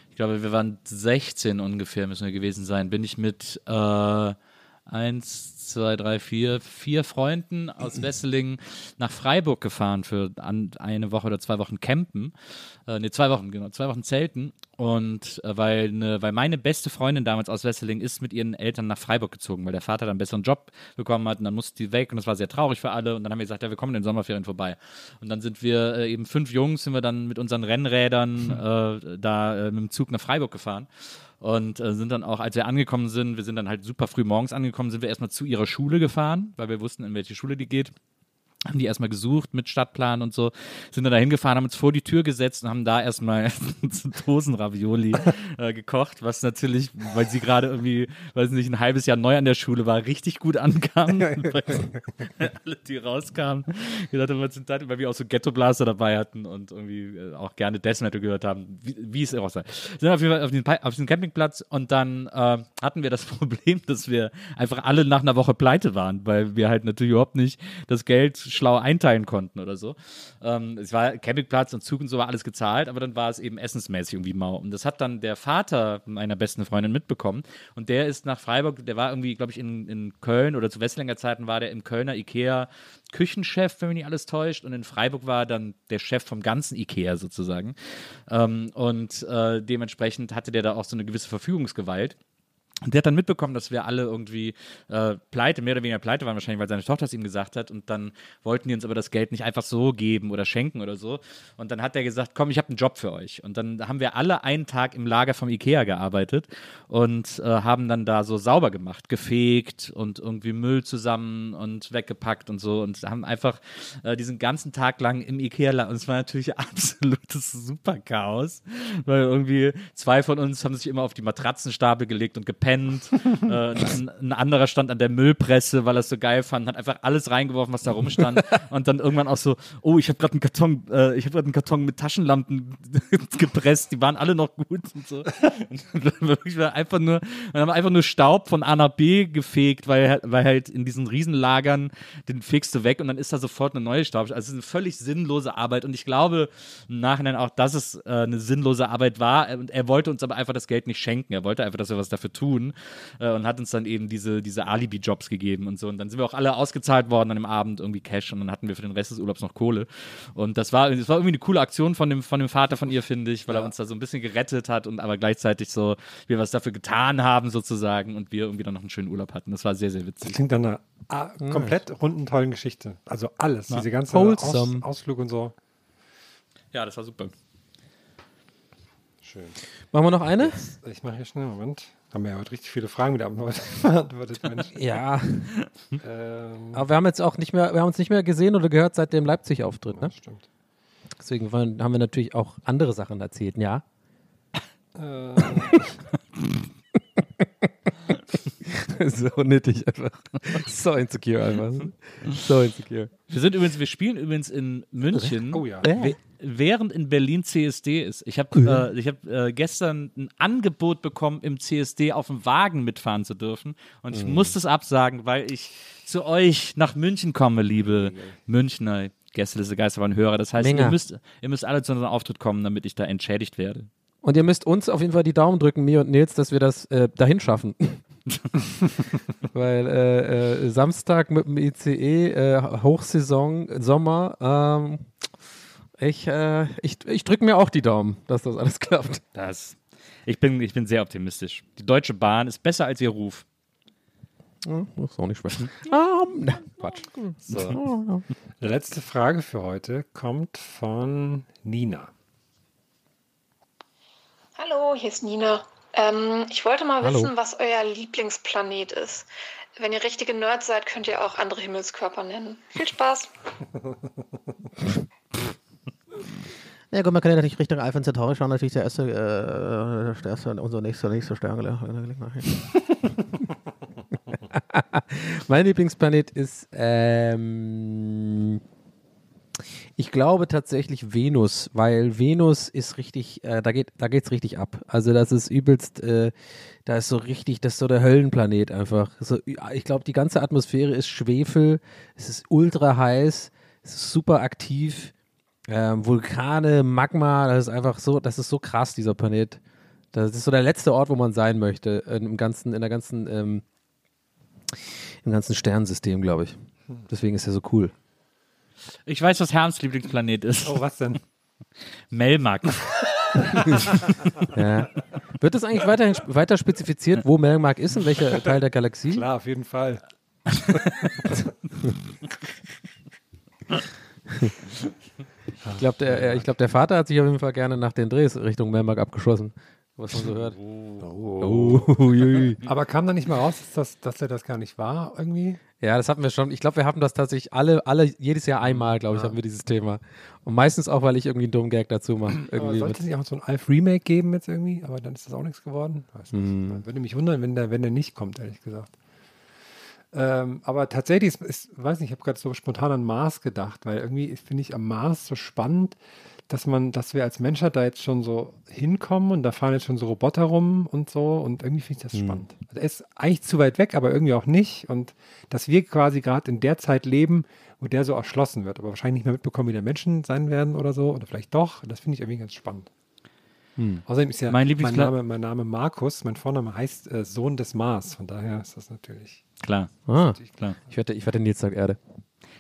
ich glaube, wir waren 16 ungefähr, müssen wir gewesen sein, bin ich mit äh, eins, zwei, drei, vier, vier Freunden aus Wesseling nach Freiburg gefahren für an, eine Woche oder zwei Wochen campen. Äh, ne, zwei Wochen, genau, zwei Wochen zelten. Und äh, weil, ne, weil meine beste Freundin damals aus Wesseling ist mit ihren Eltern nach Freiburg gezogen, weil der Vater dann einen besseren Job bekommen hat und dann musste die weg und das war sehr traurig für alle. Und dann haben wir gesagt, ja, wir kommen in den Sommerferien vorbei. Und dann sind wir äh, eben fünf Jungs, sind wir dann mit unseren Rennrädern äh, da äh, mit dem Zug nach Freiburg gefahren und äh, sind dann auch, als wir angekommen sind, wir sind dann halt super früh morgens angekommen, sind wir erstmal zu ihrer Schule gefahren, weil wir wussten, in welche Schule die geht haben die erstmal gesucht mit Stadtplan und so, sind dann da hingefahren, haben uns vor die Tür gesetzt und haben da erstmal Dosenravioli äh, gekocht, was natürlich, weil sie gerade irgendwie, weiß nicht, ein halbes Jahr neu an der Schule war, richtig gut ankam. alle, die rauskamen, gesagt haben, sind das, weil wir auch so Ghetto-Blaster dabei hatten und irgendwie äh, auch gerne Death Metal gehört haben, wie, wie es auch sei. Sind auf jeden Fall auf den, auf diesen Campingplatz und dann äh, hatten wir das Problem, dass wir einfach alle nach einer Woche pleite waren, weil wir halt natürlich überhaupt nicht das Geld schlau einteilen konnten oder so. Ähm, es war Campingplatz und Zug und so war alles gezahlt, aber dann war es eben essensmäßig irgendwie mau. Und das hat dann der Vater meiner besten Freundin mitbekommen. Und der ist nach Freiburg, der war irgendwie, glaube ich, in, in Köln oder zu Wesslinger Zeiten war der im Kölner Ikea Küchenchef, wenn mich nicht alles täuscht. Und in Freiburg war dann der Chef vom ganzen Ikea sozusagen. Ähm, und äh, dementsprechend hatte der da auch so eine gewisse Verfügungsgewalt. Und der hat dann mitbekommen, dass wir alle irgendwie äh, pleite, mehr oder weniger pleite waren, wahrscheinlich, weil seine Tochter es ihm gesagt hat. Und dann wollten die uns aber das Geld nicht einfach so geben oder schenken oder so. Und dann hat er gesagt, komm, ich habe einen Job für euch. Und dann haben wir alle einen Tag im Lager vom Ikea gearbeitet und äh, haben dann da so sauber gemacht, gefegt und irgendwie Müll zusammen und weggepackt und so. Und haben einfach äh, diesen ganzen Tag lang im Ikea, und es war natürlich absolutes Superchaos, weil irgendwie zwei von uns haben sich immer auf die Matratzenstapel gelegt und gepennt gepennt. äh, ein, ein, anderer stand an der Müllpresse, weil er es so geil fand, hat einfach alles reingeworfen, was da rumstand. und dann irgendwann auch so, oh, ich habe gerade einen Karton, äh, ich habe gerade einen Karton mit Taschenlampen gepresst, die waren alle noch gut und so. Und einfach nur, wir haben einfach nur Staub von A nach B gefegt, weil, weil halt in diesen Riesenlagern den fegst du weg und dann ist da sofort eine neue Staub. Also es ist eine völlig sinnlose Arbeit und ich glaube im Nachhinein auch, dass es äh, eine sinnlose Arbeit war und er wollte uns aber einfach das Geld nicht schenken. Er wollte einfach, dass wir was dafür tun tun äh, und hat uns dann eben diese, diese Alibi-Jobs gegeben und so. Und dann sind wir auch alle ausgezahlt worden an dem Abend, irgendwie Cash und dann hatten wir für den Rest des Urlaubs noch Kohle. Und das war, das war irgendwie eine coole Aktion von dem, von dem Vater von ihr, finde ich, weil ja. er uns da so ein bisschen gerettet hat und aber gleichzeitig so, wir was dafür getan haben sozusagen und wir irgendwie dann noch einen schönen Urlaub hatten. Das war sehr, sehr witzig. Das klingt dann eine ah, komplett runden, tollen Geschichte. Also alles, ja. diese ganze Aus, Ausflug und so. Ja, das war super. Schön. Machen wir noch eine? Jetzt, ich mache hier schnell, Moment. Haben wir ja heute richtig viele Fragen wieder beantwortet, Mensch. ja. ähm. Aber wir haben jetzt auch nicht mehr, wir haben uns nicht mehr gesehen oder gehört seit dem Leipzig-Auftritt, ne? Ja, stimmt. Deswegen haben wir natürlich auch andere Sachen erzählt, ja. Äh. so nittig einfach. So insecure einfach. So insecure. Wir sind übrigens, wir spielen übrigens in München. Oh ja. Äh während in Berlin CSD ist. Ich habe mhm. äh, hab, äh, gestern ein Angebot bekommen, im CSD auf dem Wagen mitfahren zu dürfen. Und ich mhm. musste es absagen, weil ich zu euch nach München komme, liebe mhm. Münchner Gästeliste Geisterbahn Hörer. Das heißt, ihr müsst, ihr müsst alle zu unserem Auftritt kommen, damit ich da entschädigt werde. Und ihr müsst uns auf jeden Fall die Daumen drücken, mir und Nils, dass wir das äh, dahin schaffen. Weil äh, äh, Samstag mit dem ICE, äh, Hochsaison, Sommer, ähm, ich, äh, ich, ich drücke mir auch die Daumen, dass das alles klappt. Das, ich, bin, ich bin sehr optimistisch. Die Deutsche Bahn ist besser als ihr Ruf. Ja, das ist auch nicht schlecht. Um, ne, Quatsch. So. Die letzte Frage für heute kommt von Nina. Hallo, hier ist Nina. Ähm, ich wollte mal Hallo. wissen, was euer Lieblingsplanet ist. Wenn ihr richtige Nerds seid, könnt ihr auch andere Himmelskörper nennen. Viel Spaß! Ja gut, man kann ja natürlich Richtung Alpha Centauri schauen, natürlich der erste, äh, der erste unser nächster, nächster Stern. mein Lieblingsplanet ist, ähm, ich glaube tatsächlich Venus, weil Venus ist richtig, äh, da geht da geht's richtig ab. Also das ist übelst, äh, da ist so richtig, das ist so der Höllenplanet einfach. So, ich glaube, die ganze Atmosphäre ist Schwefel, es ist ultra heiß, es ist super aktiv ähm, Vulkane, Magma, das ist einfach so, das ist so krass, dieser Planet. Das ist so der letzte Ort, wo man sein möchte, im ganzen, in der ganzen, ähm, im ganzen Sternensystem, glaube ich. Deswegen ist er so cool. Ich weiß, was Herms Lieblingsplanet ist. Oh, was denn? Melmac. Ja. Wird das eigentlich weiter, weiter spezifiziert, wo Melmark ist, in welcher Teil der Galaxie? Klar, auf jeden Fall. Ich glaube, der, ich glaub, der Vater hat sich auf jeden Fall gerne nach den Drehs Richtung Melmark abgeschossen. Was man so hört. Oh. ui. Aber kam da nicht mal raus, dass, das, dass er das gar nicht war, irgendwie? Ja, das hatten wir schon. Ich glaube, wir haben das tatsächlich alle, alle jedes Jahr einmal, glaube ich, haben wir dieses Thema. Und meistens auch, weil ich irgendwie einen dummen Gag dazu mache. Irgendwie sollte es nicht auch so ein Alf-Remake geben jetzt irgendwie? Aber dann ist das auch nichts geworden. Hm. Würde mich wundern, wenn der, wenn der nicht kommt, ehrlich gesagt. Ähm, aber tatsächlich ist, ist weiß nicht, ich habe gerade so spontan an Mars gedacht, weil irgendwie finde ich am Mars so spannend, dass man, dass wir als Menschheit da jetzt schon so hinkommen und da fahren jetzt schon so Roboter rum und so und irgendwie finde ich das spannend. Also er ist eigentlich zu weit weg, aber irgendwie auch nicht und dass wir quasi gerade in der Zeit leben, wo der so erschlossen wird, aber wahrscheinlich nicht mehr mitbekommen, wie der Menschen sein werden oder so oder vielleicht doch. Das finde ich irgendwie ganz spannend. Außerdem ist ja Mein mein, Name, mein Name Markus, mein Vorname heißt äh, Sohn des Mars, von daher ist das natürlich, Klar, ah, natürlich klar. ich wette, ich wette Nils sagt Erde.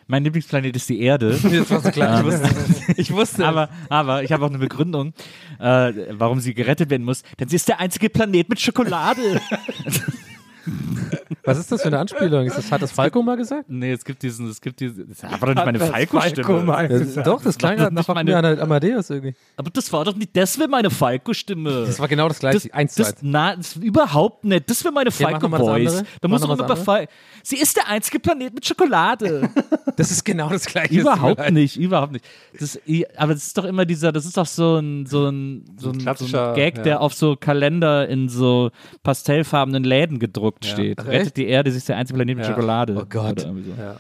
Mein Lieblingsplanet ist die Erde. Das war so klar. Ich wusste, ich wusste aber, aber ich habe auch eine Begründung, äh, warum sie gerettet werden muss. Denn sie ist der einzige Planet mit Schokolade. Was ist das für eine Anspielung? Ist das, hat das Falco mal gesagt? nee, es gibt diesen, es gibt diesen, das war doch nicht meine Falco-Stimme. Falco Ja, doch, das klang gerade nach meine- meine... Amadeus irgendwie. Aber das war doch nicht, das wäre meine Falco-Stimme. Das war genau das gleiche. Das, Eins das, na, das überhaupt nicht. Das wäre meine Ja, Falco-Voice. andere. Da muss man über das Fal Sie ist der einzige Planet mit Schokolade. Das ist genau das gleiche. Überhaupt nicht, überhaupt nicht. Das, i- aber das ist doch immer dieser, das ist doch so ein, so ein, so ein, so ein Gag, ja. der auf so Kalender in so pastellfarbenen Läden gedruckt Ja. steht. Ach, Rettet die Erde, sie ist der einzige Planet mit Ja. Schokolade. Oh Gott. So. Ja.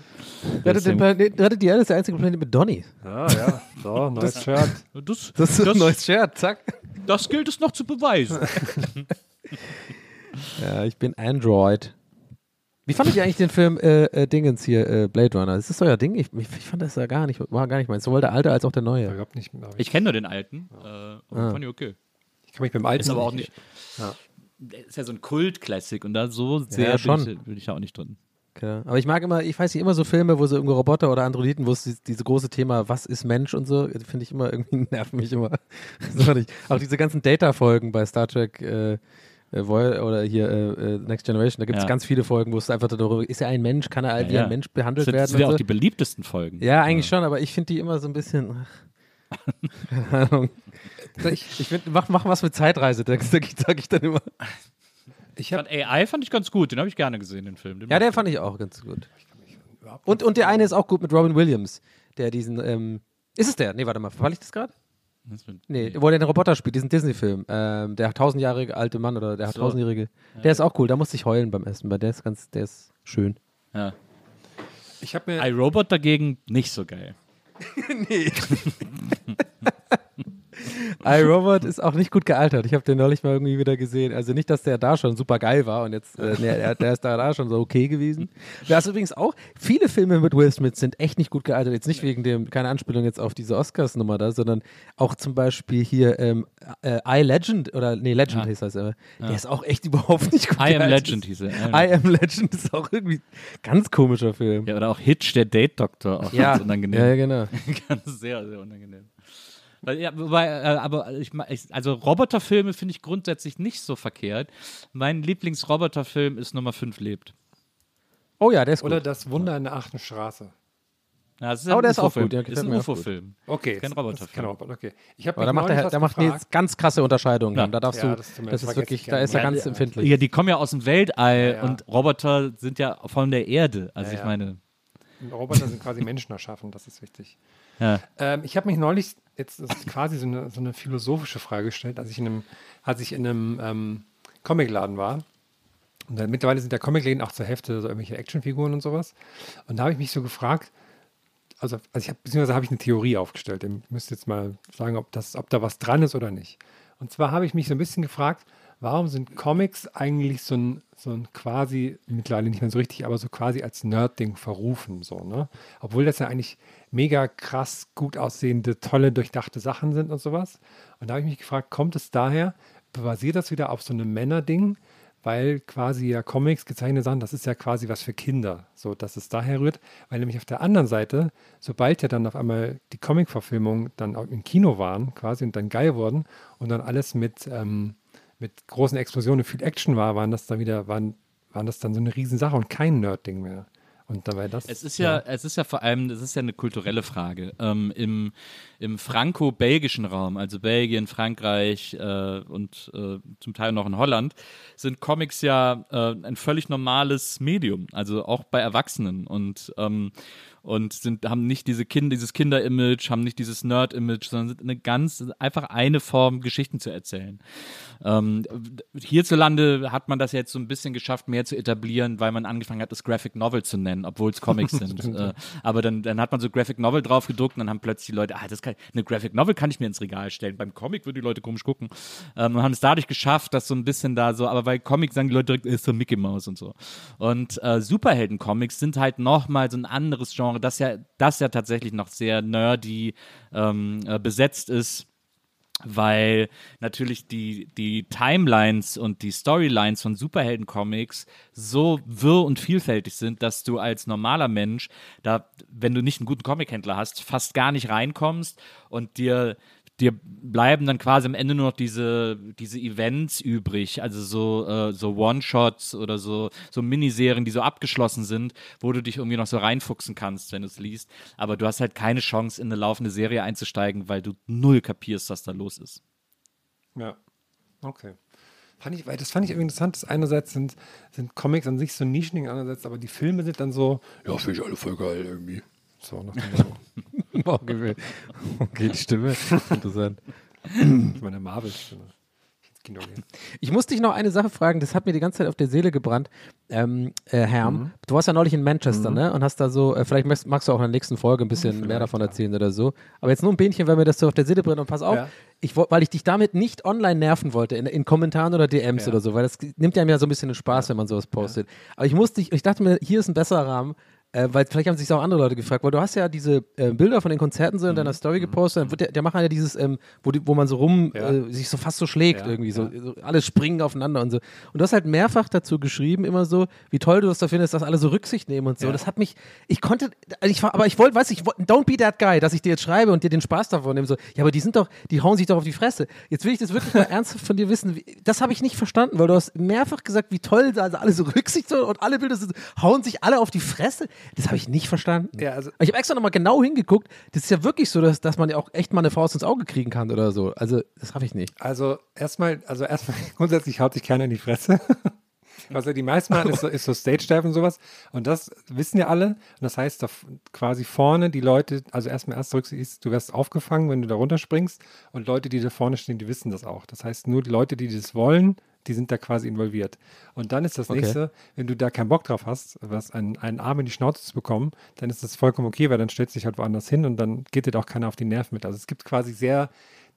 Rettet, den Planet, rettet die Erde ist der einzige Planet mit Donny. Ja, ja. So, neues Shirt. Das, Das ist ein das, neues Shirt, zack. das gilt es noch zu beweisen. Ja, ich bin Android. Wie fandet ihr eigentlich den Film äh, äh, Dingens hier, äh, Blade Runner? Ist das euer Ding? Ich, ich, ich fand das ja gar nicht, war gar nicht meins. Sowohl der alte als auch der neue. Nicht. aber Ich kenne nur den alten. Äh, aber Ah. fand ich okay. Ich kann mich beim alten Ist aber auch nicht. Ja. Ist ja so ein Kult-Classic und da so sehr ja, schon. Bin, ich, bin ich da auch nicht drin. Okay. Aber ich mag immer, ich weiß nicht, immer so Filme, wo so irgendwie Roboter oder Androiden, wo es dieses, diese große Thema, was ist Mensch und so, finde ich immer irgendwie, nervt mich immer. Auch diese ganzen Data-Folgen bei Star Trek äh, äh, oder hier äh, äh, Next Generation, da gibt es Ja. ganz viele Folgen, wo es einfach darüber ist er ein Mensch, kann er Ja, wie ja. ein Mensch behandelt sind, das werden? sind ja auch so. die beliebtesten Folgen. Ja, eigentlich schon, aber ich finde die immer so ein bisschen. ach, Keine Ahnung. Ich, ich finde, mach, mach was mit Zeitreise, sag ich, sag ich dann immer. Ich habe fand AI fand ich ganz gut, den habe ich gerne gesehen, den Film. Den Ja, ich. fand ich auch ganz gut. Und, und der eine ist auch gut mit Robin Williams, der diesen. Ähm, ist es der? Nee, warte mal, verfall ich das gerade? Nee, wo der den Roboter spielt, diesen Disney-Film. Ähm, der tausendjährige alte Mann oder der So. tausendjährige. Der ist auch cool, da musste ich heulen beim Essen, weil der ist ganz, der ist schön. Ja. ich hab mir iRobot dagegen nicht so geil. iRobot ist auch nicht gut gealtert. Ich habe den neulich mal irgendwie wieder gesehen. Also nicht, dass der da schon super geil war und jetzt, äh, nee, der, ist da, da schon so okay gewesen. Das ist übrigens auch, viele Filme mit Will Smith sind echt nicht gut gealtert. Jetzt nicht wegen dem, keine Anspielung jetzt auf diese Oscars-Nummer da, sondern auch zum Beispiel hier ähm, äh, I Legend oder, nee, Legend Ja. hieß das immer. Der ist auch echt überhaupt nicht gut I Am gealtert. Legend hieß er. I Am Legend ist auch irgendwie ganz komischer Film. Ja, oder auch Hitch, der Date-Doktor, auch ganz unangenehm. Ja, ja, genau. ganz sehr, sehr unangenehm. Weil, ja, wobei, äh, aber ich, also Roboterfilme finde ich grundsätzlich nicht so verkehrt. Mein Lieblingsroboterfilm ist Nummer 5 lebt. Oh ja, der ist gut. oder das Wunder in der achten Straße. Ja, das ist Oh, ein der ist auch gut, der ist ein. UFO-Film. Okay, Kein Roboterfilm. Kein Roboter, okay. Ich habe Aber da macht er, der macht nee, ganz krasse Unterscheidungen. Ja. Da darfst Ja, du, das das, tut mir- das ist wirklich, ich da ist er Ja, ganz ja. empfindlich. Ja, die kommen ja aus dem Weltall Ja, ja. und Roboter sind ja von der Erde. Also Ja, ich meine, Roboter sind quasi Menschen erschaffen, das ist wichtig. Ähm, ich habe mich neulich, jetzt ist quasi so eine, so eine philosophische Frage gestellt, als ich in einem, als ich in einem ähm, Comicladen war. Und dann, mittlerweile sind ja Comicläden auch zur Hälfte so irgendwelche Actionfiguren und sowas. Und da habe ich mich so gefragt, also, also ich habe, beziehungsweise habe ich eine Theorie aufgestellt. Ihr müsst jetzt mal sagen, ob, das, ob da was dran ist oder nicht. Und zwar habe ich mich so ein bisschen gefragt, warum sind Comics eigentlich so ein, so ein quasi, mittlerweile nicht mehr so richtig, aber so quasi als Nerd-Ding verrufen, so, ne? Obwohl das ja eigentlich mega krass gut aussehende, tolle, durchdachte Sachen sind und sowas. Und da habe ich mich gefragt, kommt es daher, basiert das wieder auf so einem Männerding, weil quasi ja Comics, gezeichnete Sachen, das ist ja quasi was für Kinder, so dass es daher rührt, weil nämlich auf der anderen Seite, sobald ja dann auf einmal die Comic-Verfilmungen dann auch im Kino waren, quasi und dann geil wurden und dann alles mit, ähm, mit großen Explosionen, viel Action war, waren das dann wieder, waren, waren das dann so eine Riesensache und kein Nerd-Ding mehr. Und dabei das. Es ist ja, ja, es ist ja vor allem, es ist ja eine kulturelle Frage. Ähm, Im im franco-belgischen Raum, also Belgien, Frankreich äh, und äh, zum Teil noch in Holland, sind Comics ja äh, ein völlig normales Medium, also auch bei Erwachsenen. Und ähm, und sind, haben nicht diese kind, dieses Kinder-Image, haben nicht dieses Nerd-Image, sondern sind eine ganz, einfach eine Form, Geschichten zu erzählen. Ähm, hierzulande hat man das jetzt so ein bisschen geschafft, mehr zu etablieren, weil man angefangen hat, das Graphic Novel zu nennen, obwohl es Comics sind. äh, aber dann, dann hat man so Graphic Novel drauf gedruckt und dann haben plötzlich die Leute, ah, das kann, eine Graphic Novel kann ich mir ins Regal stellen. Beim Comic würden die Leute komisch gucken. Ähm, und haben es dadurch geschafft, dass so ein bisschen da so, aber bei Comics sagen die Leute direkt, ist so Mickey Mouse und so. Und äh, Superhelden-Comics sind halt nochmal so ein anderes Genre das ja, das ja tatsächlich noch sehr nerdy ähm, äh, besetzt ist weil natürlich die, die Timelines und die Storylines von Superhelden-Comics so wirr und vielfältig sind, dass du als normaler Mensch, da, wenn du nicht einen guten Comic-Händler hast, fast gar nicht reinkommst und dir dir bleiben dann quasi am Ende nur noch diese, diese Events übrig, also so, äh, so One-Shots oder so, so Miniserien, die so abgeschlossen sind, wo du dich irgendwie noch so reinfuchsen kannst, wenn du es liest. Aber du hast halt keine Chance, in eine laufende Serie einzusteigen, weil du null kapierst, was da los ist. Ja, okay. Fand ich, weil das fand ich irgendwie interessant. Das einerseits sind, sind Comics an sich so Nischending, andererseits aber die Filme sind dann so, ja, finde ich alle voll geil irgendwie. So, nach dem Motto. okay, okay, die Stimme. Interessant. Meine Marvel-Stimme. Ich muss dich noch eine Sache fragen, das hat mir die ganze Zeit auf der Seele gebrannt. Ähm, äh, Herm, mhm. du warst ja neulich in Manchester, mhm. ne? Und hast da so, äh, vielleicht magst, magst, du auch in der nächsten Folge ein bisschen ja, mehr davon erzählen ja. oder so. Aber jetzt nur ein Bähnchen, weil mir das so auf der Seele brennt und pass auf, ja. ich, weil ich dich damit nicht online nerven wollte, in, in Kommentaren oder DMs oder so, weil das nimmt ja mir so ein bisschen den Spaß, wenn man sowas postet. Aber ich musste, ich dachte mir, hier ist ein besserer Rahmen äh, weil vielleicht haben sich auch andere Leute gefragt, weil du hast ja diese äh, Bilder von den Konzerten so in deiner mhm. Story mhm. gepostet, dann wird der, der macht ja dieses, ähm, wo, die, wo man so rum, ja. äh, sich so fast so schlägt ja, irgendwie, so, so, alles springen aufeinander und so. Und du hast halt mehrfach dazu geschrieben, immer so, wie toll du es da findest, dass alle so Rücksicht nehmen und so. Das hat mich, ich konnte, also ich aber ich wollte, weiß ich, don't be that guy, dass ich dir jetzt schreibe und dir den Spaß davon nehme, so, ja, aber die sind doch, die hauen sich doch auf die Fresse. Jetzt will ich das wirklich mal ernsthaft von dir wissen, wie, das habe ich nicht verstanden, weil du hast mehrfach gesagt, wie toll da also alle so Rücksicht und alle Bilder sind, hauen sich alle auf die Fresse. Das habe ich nicht verstanden. Ja, also ich habe extra nochmal genau hingeguckt. Das ist ja wirklich so, dass, dass man ja auch echt mal eine Faust ins Auge kriegen kann oder so. Also, das habe ich nicht. Also, erstmal, also erstmal, grundsätzlich haut sich keiner in die Fresse. Was ja die meisten machen, ist so, ist so Stage-Dive und sowas. Und das wissen ja alle. Und das heißt, da quasi vorne die Leute, also erstmal erst Rücksicht du wirst aufgefangen, wenn du da runterspringst. Und Leute, die da vorne stehen, die wissen das auch. Das heißt, nur die Leute, die das wollen, die sind da quasi involviert. Und dann ist das okay. nächste, wenn du da keinen Bock drauf hast, was einen, einen Arm in die Schnauze zu bekommen, dann ist das vollkommen okay, weil dann stellst du dich halt woanders hin und dann geht dir doch keiner auf die Nerven mit. Also es gibt quasi sehr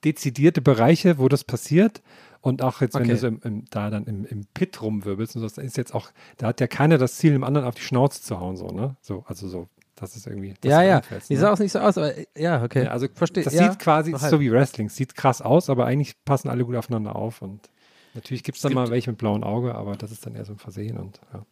dezidierte Bereiche, wo das passiert. Und auch jetzt, wenn okay. du so im, im, da dann im, im Pit rumwirbelst und so, das ist jetzt auch, da hat ja keiner das Ziel, dem anderen auf die Schnauze zu hauen, so, ne? So, also so das ist irgendwie. Das ja, ja. Die ne? sah auch nicht so aus, aber ja, okay. Ja, also verstehe. Das ja, sieht quasi so wie Wrestling. Sieht krass aus, aber eigentlich passen alle gut aufeinander auf und Natürlich gibt's dann mal welche mit blauem Auge, aber das ist dann eher so ein Versehen und ja.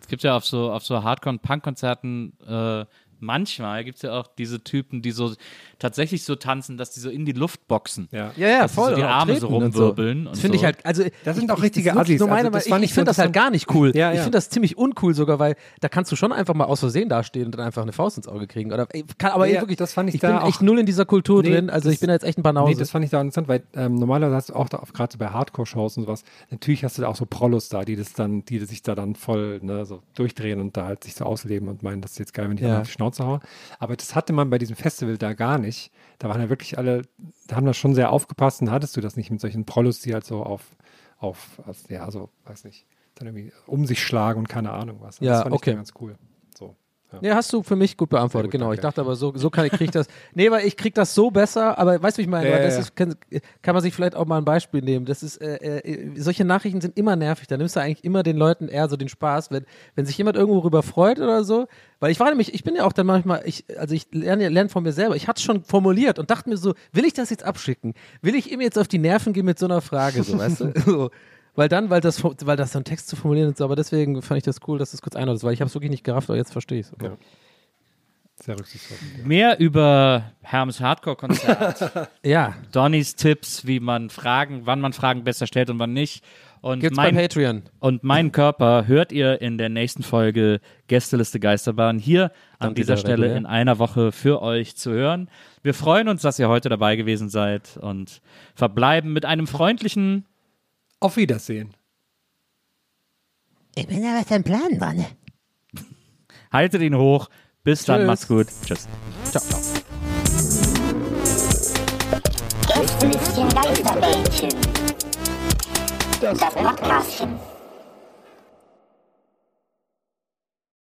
Es gibt ja auf so, auf so Hardcore-Punk-Konzerten äh, manchmal gibt es ja auch diese Typen, die so tatsächlich so tanzen, dass die so in die Luft boxen. Ja, ja, ja voll. So die Arme so rumwirbeln. So. Das finde so. ich halt, also das sind auch richtige Assis. Also, ich, ich finde das halt gar nicht cool. ja, ja. Ich finde das ziemlich uncool sogar, weil da kannst du schon einfach mal aus Versehen dastehen und dann einfach eine Faust ins Auge kriegen. Oder, kann, aber ja, wirklich, das fand ich, ich da bin echt null in dieser Kultur nee, drin. Also ich bin da jetzt echt ein Banause. Nee, das fand ich da interessant, weil ähm, normalerweise hast du auch da, gerade so bei Hardcore-Shows und sowas, natürlich hast du da auch so Prollos da, die das dann, die sich da dann voll ne, so durchdrehen und da halt sich so ausleben und meinen, das ist jetzt geil, wenn ich ja. auf die Schnauze haue. Aber das hatte man bei diesem Festival da gar nicht. Da waren ja wirklich alle, da haben da schon sehr aufgepasst und hattest du das nicht mit solchen Prollos, die halt so auf, auf, ja, so, weiß nicht, dann irgendwie um sich schlagen und keine Ahnung was. Ja, das fand okay. ich ganz cool. Ja. Nee, hast du für mich gut beantwortet, gut, genau. Danke. Ich dachte aber, so, so kann ich, krieg das. nee, weil ich krieg das so besser, aber weißt du, wie ich meine? Ja, das Ist, kann, kann, man sich vielleicht auch mal ein Beispiel nehmen. Das ist, äh, äh, solche Nachrichten sind immer nervig. Da nimmst du eigentlich immer den Leuten eher so den Spaß, wenn, wenn sich jemand irgendwo rüber freut oder so. Weil ich war nämlich, ich bin ja auch dann manchmal, ich, also ich lerne, lerne von mir selber. Ich hatte es schon formuliert und dachte mir so, will ich das jetzt abschicken? Will ich ihm jetzt auf die Nerven gehen mit so einer Frage, so, weißt du? So. Weil dann, weil das, weil das so ein Text zu formulieren ist, aber deswegen fand ich das cool, dass du es kurz einordnest, weil ich habe es wirklich nicht gerafft, aber jetzt verstehe ich es. Okay. Ja. Sehr rücksichtsvoll. Mehr über Herms Hardcore-Konzert. ja. Donnys Tipps, wie man Fragen, wann man Fragen besser stellt und wann nicht. Und Gibt's mein, bei Patreon. Und meinen Körper hört ihr in der nächsten Folge Gästeliste Geisterbahn hier an dieser Stelle regulär. in einer Woche für euch zu hören. Wir freuen uns, dass ihr heute dabei gewesen seid und verbleiben mit einem freundlichen auf Wiedersehen. Ich bin ja was im Plan, Mann. Haltet ihn hoch. Bis dann, macht's gut. Tschüss. Ciao, ciao. Gästelistchen Geisterbällchen. Das Podcastchen.